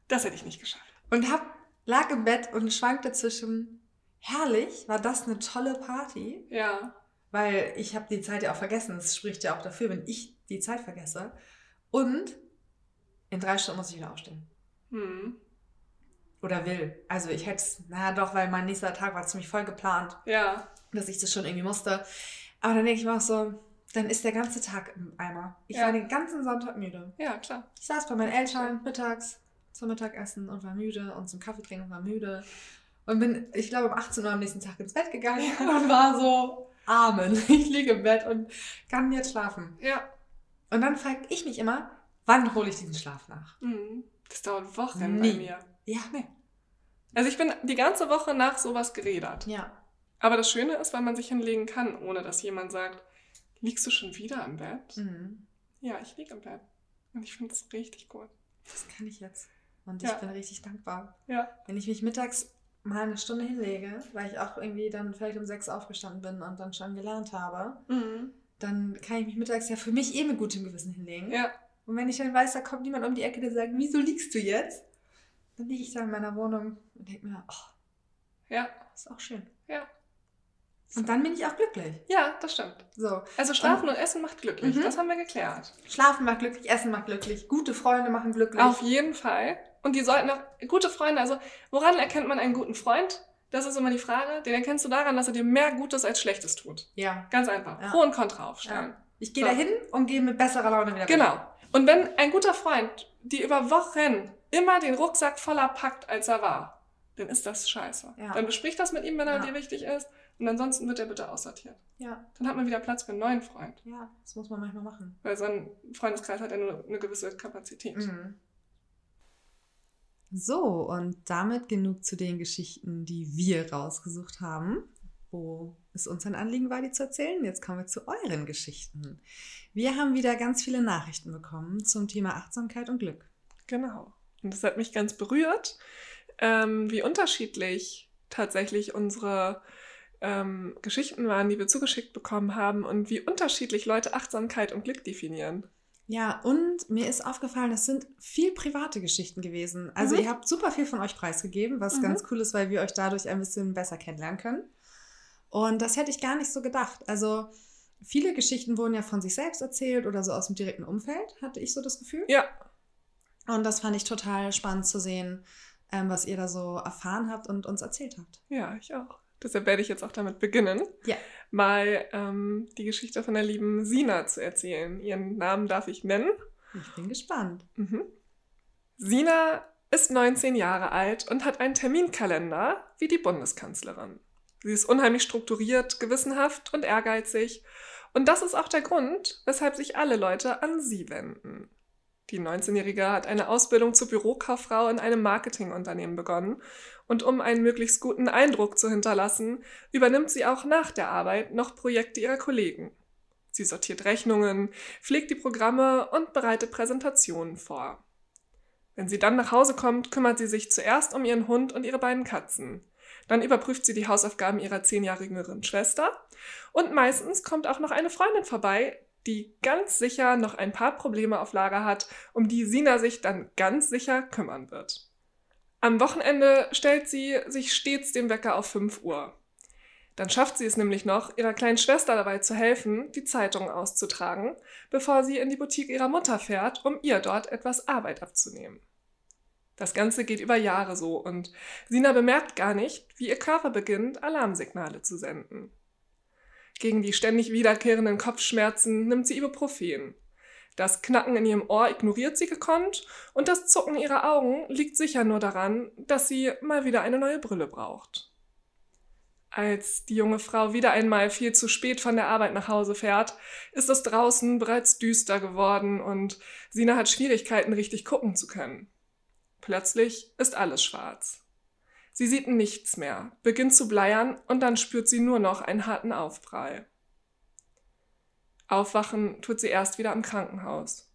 das hätte ich nicht geschafft. Und hab, lag im Bett und schwankte zwischen, herrlich, war das eine tolle Party, Ja, weil ich habe die Zeit ja auch vergessen. Das spricht ja auch dafür, wenn ich die Zeit vergesse. Und in drei Stunden muss ich wieder aufstehen. hm. Oder will. Also ich hätte es, na doch, weil mein nächster Tag war ziemlich voll geplant, ja, dass ich das schon irgendwie musste. Aber dann denke ich mir auch so, dann ist der ganze Tag im Eimer. Ich Ja. war den ganzen Sonntag müde. ja, klar. Ich saß bei meinen Eltern mittags zum Mittagessen und war müde und zum Kaffee trinken und war müde. Und bin, ich glaube, um 18 Uhr am nächsten Tag ins Bett gegangen und war so, Amen. Ich liege im Bett und kann jetzt schlafen. Ja, Und dann frage ich mich immer, wann hole ich diesen Schlaf nach? hm. das dauert Wochen Nie. bei mir. Ja. Also ich bin die ganze Woche nach sowas geredet. Ja. Aber das Schöne ist, weil man sich hinlegen kann, ohne dass jemand sagt, liegst du schon wieder im Bett? Mhm. Ja, ich liege im Bett. Und ich finde es richtig gut. Das kann ich jetzt. Und Ja. ich bin richtig dankbar. Ja. Wenn ich mich mittags mal eine Stunde hinlege, weil ich auch irgendwie dann vielleicht um sechs aufgestanden bin und dann schon gelernt habe, Mhm. dann kann ich mich mittags ja für mich eh mit gutem Gewissen hinlegen. Ja, Und wenn ich dann weiß, da kommt niemand um die Ecke, der sagt, wieso liegst du jetzt? Dann liege ich da in meiner Wohnung und denke mir, oh, ja, ist auch schön. ja. Und dann bin ich auch glücklich. Ja, das stimmt. So, Also Schlafen und Essen macht glücklich. Mhm. Das haben wir geklärt. schlafen macht glücklich, essen macht glücklich, gute Freunde machen glücklich. Auf jeden Fall. Und die sollten auch, gute Freunde, also woran erkennt man einen guten Freund? Das ist immer die Frage. Den erkennst du daran, dass er dir mehr Gutes als Schlechtes tut. Ja. Ganz einfach. Ja. Pro und Contra aufstellen. ja. Ich gehe So. da hin und gehe mit besserer Laune wieder weg. Und wenn ein guter Freund dir über Wochen immer den Rucksack voller packt, als er war, dann ist das scheiße. Ja. Dann besprich das mit ihm, wenn er Ja. dir wichtig ist. Und ansonsten wird er bitte aussortiert. Ja, Dann hat man wieder Platz für einen neuen Freund. ja, das muss man manchmal machen. Weil so ein Freundeskreis hat ja nur eine gewisse Kapazität. Mhm. So, und damit genug zu den Geschichten, die wir rausgesucht haben, wo es uns ein Anliegen war, die zu erzählen. Jetzt kommen wir zu euren Geschichten. Wir haben wieder ganz viele Nachrichten bekommen zum Thema Achtsamkeit und Glück. Genau. Und das hat mich ganz berührt, ähm, wie unterschiedlich tatsächlich unsere ähm, Geschichten waren, die wir zugeschickt bekommen haben und wie unterschiedlich Leute Achtsamkeit und Glück definieren. Ja, und mir ist aufgefallen, es sind viel private Geschichten gewesen. Also Mhm. ihr habt super viel von euch preisgegeben, was Mhm. ganz cool ist, weil wir euch dadurch ein bisschen besser kennenlernen können. Und das hätte ich gar nicht so gedacht. Also viele Geschichten wurden ja von sich selbst erzählt oder so aus dem direkten Umfeld, hatte ich so das Gefühl. Ja, Und das fand ich total spannend zu sehen, ähm, was ihr da so erfahren habt und uns erzählt habt. ja, ich auch. Deshalb werde ich jetzt auch damit beginnen, Ja. mal ähm, die Geschichte von der lieben Sina zu erzählen. Ihren Namen darf ich nennen. Ich bin gespannt. Mhm. Sina ist 19 Jahre alt und hat einen Terminkalender wie die Bundeskanzlerin. Sie ist unheimlich strukturiert, gewissenhaft und ehrgeizig. Und das ist auch der Grund, weshalb sich alle Leute an sie wenden. Die 19-Jährige hat eine Ausbildung zur Bürokauffrau in einem Marketingunternehmen begonnen und um einen möglichst guten Eindruck zu hinterlassen, übernimmt sie auch nach der Arbeit noch Projekte ihrer Kollegen. Sie sortiert Rechnungen, pflegt die Programme und bereitet Präsentationen vor. Wenn sie dann nach Hause kommt, kümmert sie sich zuerst um ihren Hund und ihre beiden Katzen. Dann überprüft sie die Hausaufgaben ihrer zehn Jahre jüngeren Schwester. Und meistens kommt auch noch eine Freundin vorbei, die ganz sicher noch ein paar Probleme auf Lager hat, um die Sina sich dann ganz sicher kümmern wird. Am Wochenende stellt sie sich stets den Wecker auf 5 Uhr. Dann schafft sie es nämlich noch, ihrer kleinen Schwester dabei zu helfen, die Zeitung auszutragen, bevor sie in die Boutique ihrer Mutter fährt, um ihr dort etwas Arbeit abzunehmen. Das Ganze geht über Jahre so und Sina bemerkt gar nicht, wie ihr Körper beginnt, Alarmsignale zu senden. Gegen die ständig wiederkehrenden Kopfschmerzen nimmt sie Ibuprofen. Das Knacken in ihrem Ohr ignoriert sie gekonnt und das Zucken ihrer Augen liegt sicher nur daran, dass sie mal wieder eine neue Brille braucht. Als die junge Frau wieder einmal viel zu spät von der Arbeit nach Hause fährt, ist es draußen bereits düster geworden und Sina hat Schwierigkeiten, richtig gucken zu können. Plötzlich ist alles schwarz. Sie sieht nichts mehr, beginnt zu bleiern und dann spürt sie nur noch einen harten Aufprall. Aufwachen tut sie erst wieder im Krankenhaus.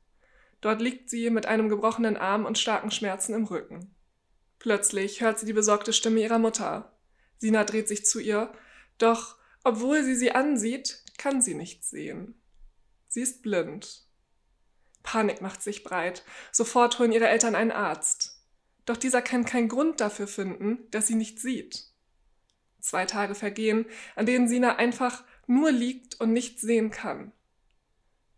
Dort liegt sie mit einem gebrochenen Arm und starken Schmerzen im Rücken. Plötzlich hört sie die besorgte Stimme ihrer Mutter. Sina dreht sich zu ihr, doch obwohl sie sie ansieht, kann sie nichts sehen. Sie ist blind. Panik macht sich breit. Sofort holen ihre Eltern einen Arzt. Doch dieser kann keinen Grund dafür finden, dass sie nicht sieht. Zwei Tage vergehen, an denen Sina einfach nur liegt und nichts sehen kann.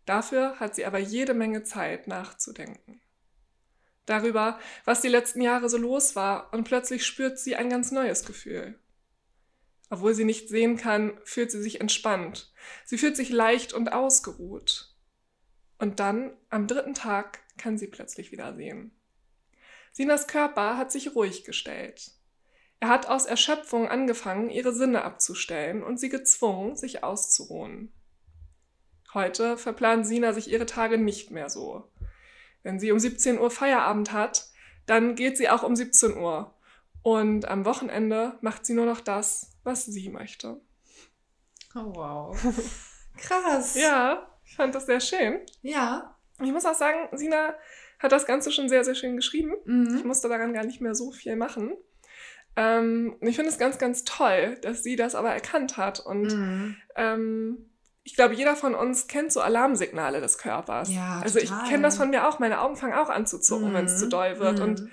Dafür hat sie aber jede Menge Zeit nachzudenken. Darüber, was die letzten Jahre so los war, und plötzlich spürt sie ein ganz neues Gefühl. Obwohl sie nicht sehen kann, fühlt sie sich entspannt. Sie fühlt sich leicht und ausgeruht. Und dann, am dritten Tag, kann sie plötzlich wieder sehen. Sinas Körper hat sich ruhig gestellt. Er hat aus Erschöpfung angefangen, ihre Sinne abzustellen und sie gezwungen, sich auszuruhen. Heute verplant Sina sich ihre Tage nicht mehr so. Wenn sie um 17 Uhr Feierabend hat, dann geht sie auch um 17 Uhr. Und am Wochenende macht sie nur noch das, was sie möchte. Oh, wow. Krass. Ja, ich fand das sehr schön. Ja. Ich muss auch sagen, Sina hat das Ganze schon sehr, sehr schön geschrieben. Ich Mhm. musste daran gar nicht mehr so viel machen. Ähm, und ich finde es ganz, ganz toll, dass sie das aber erkannt hat. Und Mhm. ähm, ich glaube, jeder von uns kennt so Alarmsignale des Körpers. Ja, also ich total. kenne das von mir auch. Meine Augen fangen auch an zu zucken, wenn es zu doll wird. Mhm. Und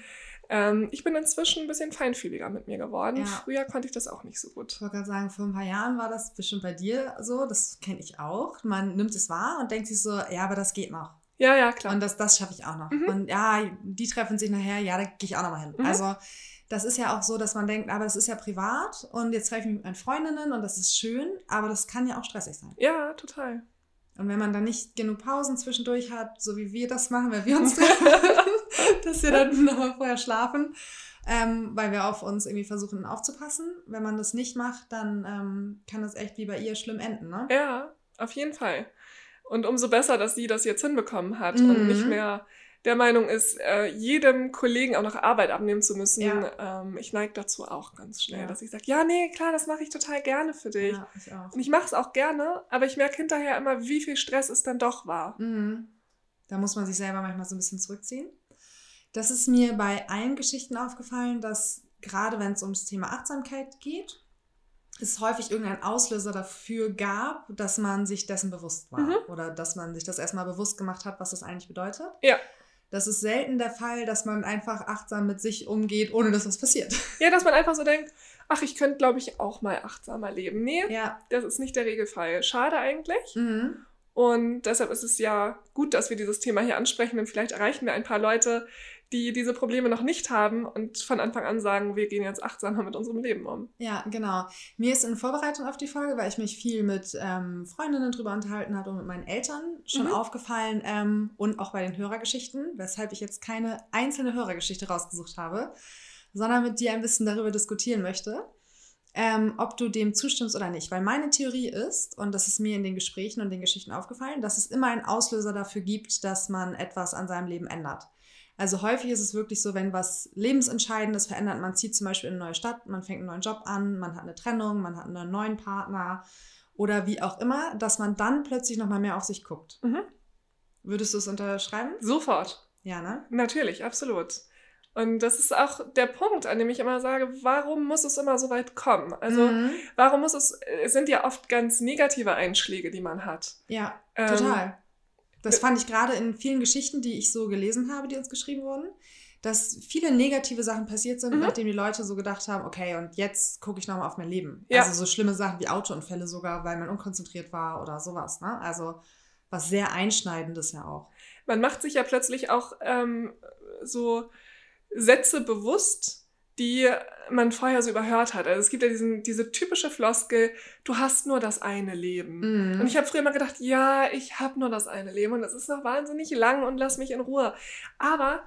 ähm, ich bin inzwischen ein bisschen feinfühliger mit mir geworden. Ja. Früher konnte ich das auch nicht so Ich gut. wollte gerade sagen, vor ein paar Jahren war das bestimmt bei dir so, das kenne ich auch. Man nimmt es wahr und denkt sich so, ja, aber das geht noch. Ja, ja, klar. Und das, das schaffe ich auch noch. Mhm. Und ja, die treffen sich nachher, ja, da gehe ich auch noch mal hin. Mhm. Also das ist ja auch so, dass man denkt, aber das ist ja privat und jetzt treffe ich mich mit meinen Freundinnen und das ist schön, aber das kann ja auch stressig sein. ja, total. Und wenn man dann nicht genug Pausen zwischendurch hat, so wie wir das machen, wenn wir uns treffen, dass wir dann nochmal vorher schlafen, ähm, weil wir auf uns irgendwie versuchen aufzupassen. Wenn man das nicht macht, dann ähm, kann das echt wie bei ihr schlimm enden, ne? Ja, auf jeden Fall. Und umso besser, dass sie das jetzt hinbekommen hat Mhm. und nicht mehr der Meinung ist, äh, jedem Kollegen auch noch Arbeit abnehmen zu müssen. Ja. Ähm, ich neige dazu auch ganz schnell, Ja. dass ich sage, ja, nee, klar, das mache ich total gerne für dich. Ja, ich auch. Und ich mache es auch gerne, aber ich merke hinterher immer, wie viel Stress es dann doch war. Mhm. Da muss man sich selber manchmal so ein bisschen zurückziehen. Das ist mir bei allen Geschichten aufgefallen, dass gerade wenn es ums Thema Achtsamkeit geht, es häufig irgendeinen Auslöser dafür gab, dass man sich dessen bewusst war. Mhm. Oder dass man sich das erstmal bewusst gemacht hat, was das eigentlich bedeutet. Ja. Das ist selten der Fall, dass man einfach achtsam mit sich umgeht, ohne dass was passiert. Ja, dass man einfach so denkt, ach, ich könnte, glaube ich, auch mal achtsamer leben. Nee, Ja. das ist nicht der Regelfall. Schade eigentlich. Mhm. Und deshalb ist es ja gut, dass wir dieses Thema hier ansprechen, denn vielleicht erreichen wir ein paar Leute, die diese Probleme noch nicht haben und von Anfang an sagen, wir gehen jetzt achtsamer mit unserem Leben um. Ja, genau. Mir ist in Vorbereitung auf die Folge, weil ich mich viel mit ähm, Freundinnen drüber unterhalten habe und mit meinen Eltern schon Mhm. aufgefallen ähm, und auch bei den Hörergeschichten, weshalb ich jetzt keine einzelne Hörergeschichte rausgesucht habe, sondern mit dir ein bisschen darüber diskutieren möchte, ähm, ob du dem zustimmst oder nicht. Weil meine Theorie ist, und das ist mir in den Gesprächen und den Geschichten aufgefallen, dass es immer einen Auslöser dafür gibt, dass man etwas an seinem Leben ändert. Also häufig ist es wirklich so, wenn was Lebensentscheidendes verändert, man zieht zum Beispiel in eine neue Stadt, man fängt einen neuen Job an, man hat eine Trennung, man hat einen neuen Partner oder wie auch immer, dass man dann plötzlich nochmal mehr auf sich guckt. Mhm. Würdest du es unterschreiben? Sofort. Ja, ne? Natürlich, absolut. Und das ist auch der Punkt, an dem ich immer sage, warum muss es immer so weit kommen? Also, Mhm. warum muss es, es sind ja oft ganz negative Einschläge, die man hat. Ja, Ähm, total. Das fand ich gerade in vielen Geschichten, die ich so gelesen habe, die uns geschrieben wurden, dass viele negative Sachen passiert sind, Mhm. nachdem die Leute so gedacht haben, okay, und jetzt gucke ich nochmal auf mein Leben. Ja. Also so schlimme Sachen wie Autounfälle sogar, weil man unkonzentriert war oder sowas. Ne? Also was sehr Einschneidendes ja auch. Man macht sich ja plötzlich auch ähm, so Sätze bewusst, die man vorher so überhört hat. Also es gibt ja diesen, diese typische Floskel, du hast nur das eine Leben. Mhm. Und ich habe früher immer gedacht, ja, ich habe nur das eine Leben und es ist noch wahnsinnig lang und lass mich in Ruhe. Aber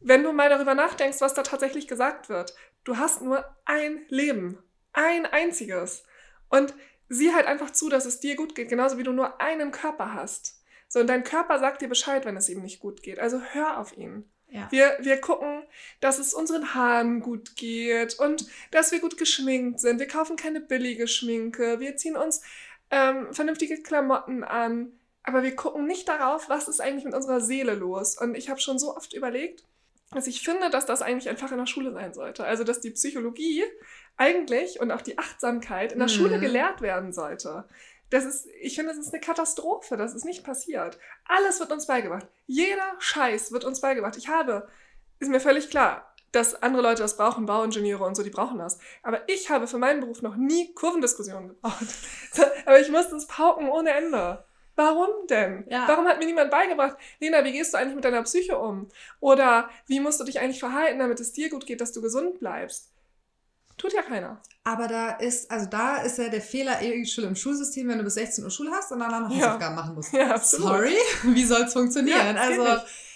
wenn du mal darüber nachdenkst, was da tatsächlich gesagt wird, du hast nur ein Leben, ein einziges. Und sieh halt einfach zu, dass es dir gut geht, genauso wie du nur einen Körper hast. So, und dein Körper sagt dir Bescheid, wenn es ihm nicht gut geht. Also hör auf ihn. Ja. Wir, wir gucken, dass es unseren Haaren gut geht und dass wir gut geschminkt sind. Wir kaufen keine billige Schminke. Wir ziehen uns ähm, vernünftige Klamotten an. Aber wir gucken nicht darauf, was ist eigentlich mit unserer Seele los. Und ich habe schon so oft überlegt, dass ich finde, dass das eigentlich einfach in der Schule sein sollte. Also, dass die Psychologie eigentlich und auch die Achtsamkeit in der Mhm. Schule gelehrt werden sollte. Das ist, ich finde, das ist eine Katastrophe, das ist nicht passiert. Alles wird uns beigebracht. Jeder Scheiß wird uns beigebracht. Ich habe, ist mir völlig klar, dass andere Leute das brauchen, Bauingenieure und so, die brauchen das. Aber ich habe für meinen Beruf noch nie Kurvendiskussionen gebraucht. Aber ich musste es pauken ohne Ende. Warum denn? Ja. Warum hat mir niemand beigebracht, Lena, wie gehst du eigentlich mit deiner Psyche um? Oder wie musst du dich eigentlich verhalten, damit es dir gut geht, dass du gesund bleibst? Tut ja keiner. Aber da ist, also da ist ja der Fehler irgendwie schon im Schulsystem, wenn du bis 16 Uhr Schule hast und dann noch Ja. Hausaufgaben machen musst. Ja. Sorry, wie soll es funktionieren? Ja, also.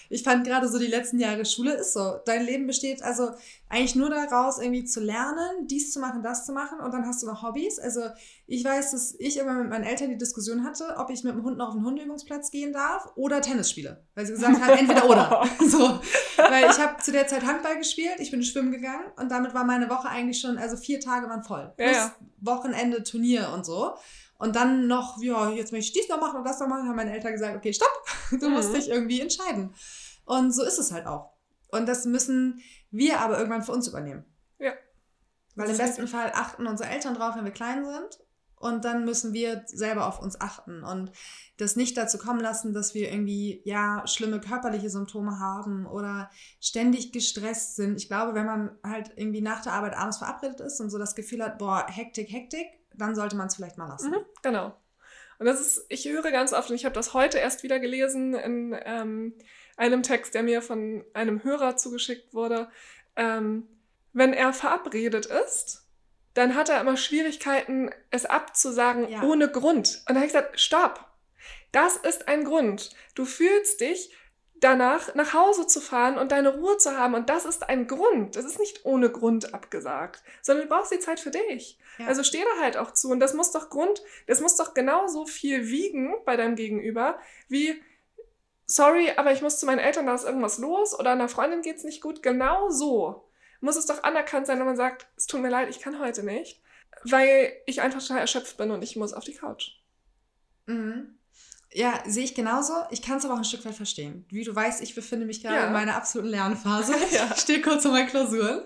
Ich fand gerade so die letzten Jahre Schule ist so. Dein Leben besteht also eigentlich nur daraus, irgendwie zu lernen, dies zu machen, das zu machen und dann hast du noch Hobbys. Also ich weiß, dass ich immer mit meinen Eltern die Diskussion hatte, ob ich mit dem Hund noch auf den Hundeübungsplatz gehen darf oder Tennis spiele. Weil sie gesagt haben, entweder oder. So, weil ich habe zu der Zeit Handball gespielt, ich bin schwimmen gegangen und damit war meine Woche eigentlich schon, also vier Tage waren voll. Ja, Plus ja. Wochenende, Turnier und so. Und dann noch, ja, jetzt möchte ich dies noch machen und das noch machen, haben meine Eltern gesagt, okay, stopp, du musst Mhm. dich irgendwie entscheiden. Und so ist es halt auch. Und das müssen wir aber irgendwann für uns übernehmen. Ja. Weil im besten Fall achten unsere Eltern drauf, wenn wir klein sind. Und dann müssen wir selber auf uns achten und das nicht dazu kommen lassen, dass wir irgendwie, ja, schlimme körperliche Symptome haben oder ständig gestresst sind. Ich glaube, wenn man halt irgendwie nach der Arbeit abends verabredet ist und so das Gefühl hat, boah, Hektik, Hektik, dann sollte man es vielleicht mal lassen. Mhm, genau. Und das ist, ich höre ganz oft, und ich habe das heute erst wieder gelesen in ähm, einem Text, der mir von einem Hörer zugeschickt wurde. Ähm, wenn er verabredet ist, dann hat er immer Schwierigkeiten, es abzusagen Ja. ohne Grund. Und da habe ich gesagt, stopp. Das ist ein Grund. Du fühlst dich danach, nach Hause zu fahren und deine Ruhe zu haben. Und das ist ein Grund. Das ist nicht ohne Grund abgesagt, sondern du brauchst die Zeit für dich. Ja. Also steh da halt auch zu. Und das muss doch Grund, das muss doch genauso viel wiegen bei deinem Gegenüber, wie, sorry, aber ich muss zu meinen Eltern, da ist irgendwas los oder einer Freundin geht's nicht gut. Genau so muss es doch anerkannt sein, wenn man sagt, es tut mir leid, ich kann heute nicht, weil ich einfach total erschöpft bin und ich muss auf die Couch. Mhm. Ja, sehe ich genauso. Ich kann es aber auch ein Stück weit verstehen. Wie du weißt, ich befinde mich gerade Ja. in meiner absoluten Lernphase. Ja. Ich stehe kurz vor meinen Klausuren.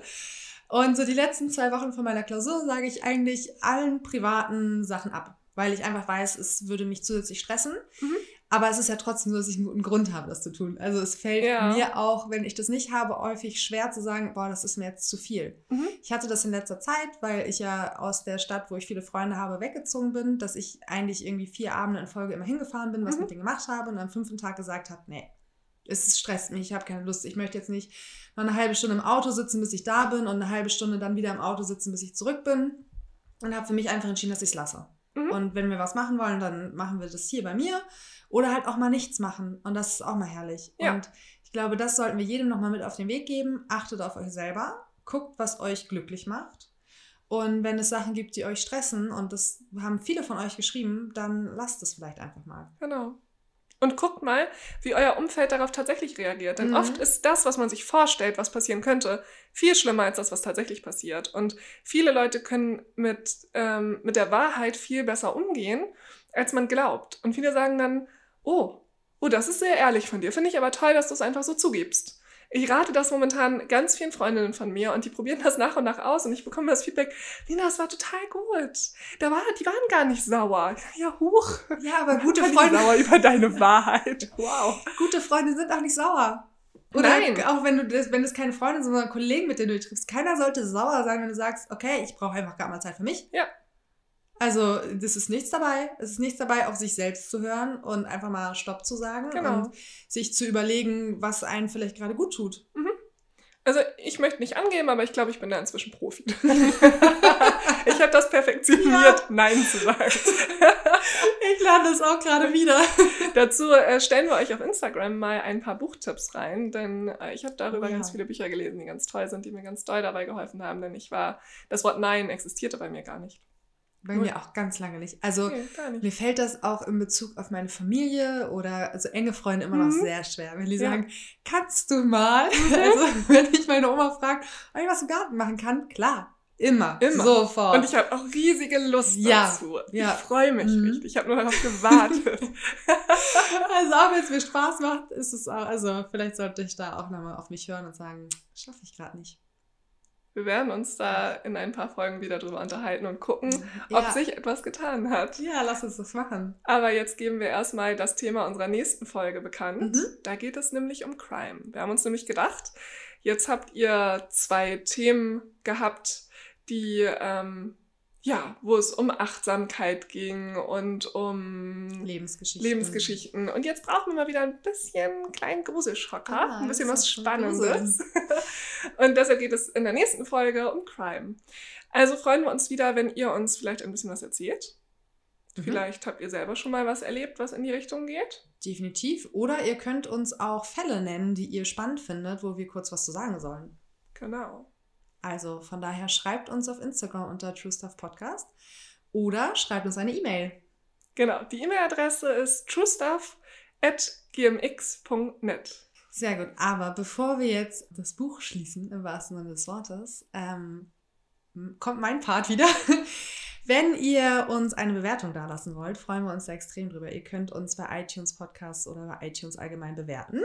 Und so die letzten zwei Wochen vor meiner Klausur sage ich eigentlich allen privaten Sachen ab, weil ich einfach weiß, es würde mich zusätzlich stressen. Mhm. Aber es ist ja trotzdem so, dass ich einen guten Grund habe, das zu tun. Also es fällt Ja. mir auch, wenn ich das nicht habe, häufig schwer zu sagen, boah, das ist mir jetzt zu viel. Mhm. Ich hatte das in letzter Zeit, weil ich ja aus der Stadt, wo ich viele Freunde habe, weggezogen bin, dass ich eigentlich irgendwie vier Abende in Folge immer hingefahren bin, was Mhm. mit denen gemacht habe und am fünften Tag gesagt habe, nee, es stresst mich, ich habe keine Lust. Ich möchte jetzt nicht noch eine halbe Stunde im Auto sitzen, bis ich da bin und eine halbe Stunde dann wieder im Auto sitzen, bis ich zurück bin. Und habe für mich einfach entschieden, dass ich es lasse. Mhm. Und wenn wir was machen wollen, dann machen wir das hier bei mir. Oder halt auch mal nichts machen. Und das ist auch mal herrlich. Ja. Und ich glaube, das sollten wir jedem nochmal mit auf den Weg geben. Achtet auf euch selber. Guckt, was euch glücklich macht. Und wenn es Sachen gibt, die euch stressen, und das haben viele von euch geschrieben, dann lasst es vielleicht einfach mal. Genau. Und guckt mal, wie euer Umfeld darauf tatsächlich reagiert. Denn Mhm. oft ist das, was man sich vorstellt, was passieren könnte, viel schlimmer als das, was tatsächlich passiert. Und viele Leute können mit, ähm, mit der Wahrheit viel besser umgehen, als man glaubt. Und viele sagen dann, oh, oh, das ist sehr ehrlich von dir. Finde ich aber toll, dass du es einfach so zugibst. Ich rate das momentan ganz vielen Freundinnen von mir und die probieren das nach und nach aus und ich bekomme das Feedback, Lina, das war total gut. Da war, die waren gar nicht sauer. Ja, huch. Ja, aber gute Freunde, sauer über deine Wahrheit. Wow. gute Freunde sind auch nicht sauer. Oder Nein. auch wenn du das, wenn es keine Freunde sind, sondern Kollegen, mit denen du dich triffst. Keiner sollte sauer sein, wenn du sagst, okay, ich brauche einfach gerade mal Zeit für mich. Ja. Also, das ist nichts dabei. Es ist nichts dabei, auf sich selbst zu hören und einfach mal Stopp zu sagen Genau. und sich zu überlegen, was einen vielleicht gerade gut tut. Also ich möchte nicht angeben, aber ich glaube, ich bin da inzwischen Profi. ich habe das perfektioniert, Nein zu sagen. Ich lerne das auch gerade wieder. Dazu äh, stellen wir euch auf Instagram mal ein paar Buchtipps rein, denn äh, ich habe darüber Oh ja. ganz viele Bücher gelesen, die ganz toll sind, die mir ganz doll dabei geholfen haben, denn ich war, das Wort Nein existierte bei mir gar nicht. Bei mir auch ganz lange nicht. Also, nicht. Mir fällt das auch in Bezug auf meine Familie oder also enge Freunde immer noch Mhm. sehr schwer, wenn die Ja. sagen, kannst du mal? Also wenn mich meine Oma fragt, ob ich was im Garten machen kann, klar, immer, Immer. sofort. Und ich habe auch riesige Lust Ja, dazu. ja. Ich freue mich Mhm. richtig. Ich habe nur darauf gewartet. also auch wenn es mir Spaß macht, ist es auch, also vielleicht sollte ich da auch nochmal auf mich hören und sagen, schaffe ich gerade nicht. Wir werden uns da in ein paar Folgen wieder drüber unterhalten und gucken, ob Ja. sich etwas getan hat. Ja, lass uns das machen. Aber jetzt geben wir erstmal das Thema unserer nächsten Folge bekannt. Mhm. Da geht es nämlich um Crime. Wir haben uns nämlich gedacht, jetzt habt ihr zwei Themen gehabt, die, ähm, ja, wo es um Achtsamkeit ging und um Lebensgeschichte. Lebensgeschichten. Und jetzt brauchen wir mal wieder ein bisschen einen kleinen Gruselschocker, Ah, ein bisschen was Spannendes. Und deshalb geht es in der nächsten Folge um Crime. Also freuen wir uns wieder, wenn ihr uns vielleicht ein bisschen was erzählt. Mhm. Vielleicht habt ihr selber schon mal was erlebt, was in die Richtung geht. Definitiv. Oder ihr könnt uns auch Fälle nennen, die ihr spannend findet, wo wir kurz was zu sagen sollen. Genau. Also von daher schreibt uns auf Instagram unter True Stuff Podcast oder schreibt uns eine E-Mail. Genau. Die E-Mail-Adresse ist truestuff.gmx.net. Sehr gut. Aber bevor wir jetzt das Buch schließen, im wahrsten Sinne des Wortes, ähm, kommt mein Part wieder. Wenn ihr uns eine Bewertung dalassen wollt, freuen wir uns da extrem drüber. Ihr könnt uns bei iTunes Podcasts oder bei iTunes allgemein bewerten.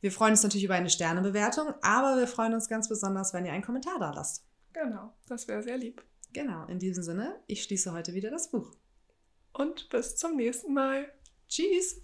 Wir freuen uns natürlich über eine Sternebewertung, aber wir freuen uns ganz besonders, wenn ihr einen Kommentar da lasst. Genau. Das wäre sehr lieb. Genau, in diesem Sinne, ich schließe heute wieder das Buch. Und bis zum nächsten Mal. Tschüss!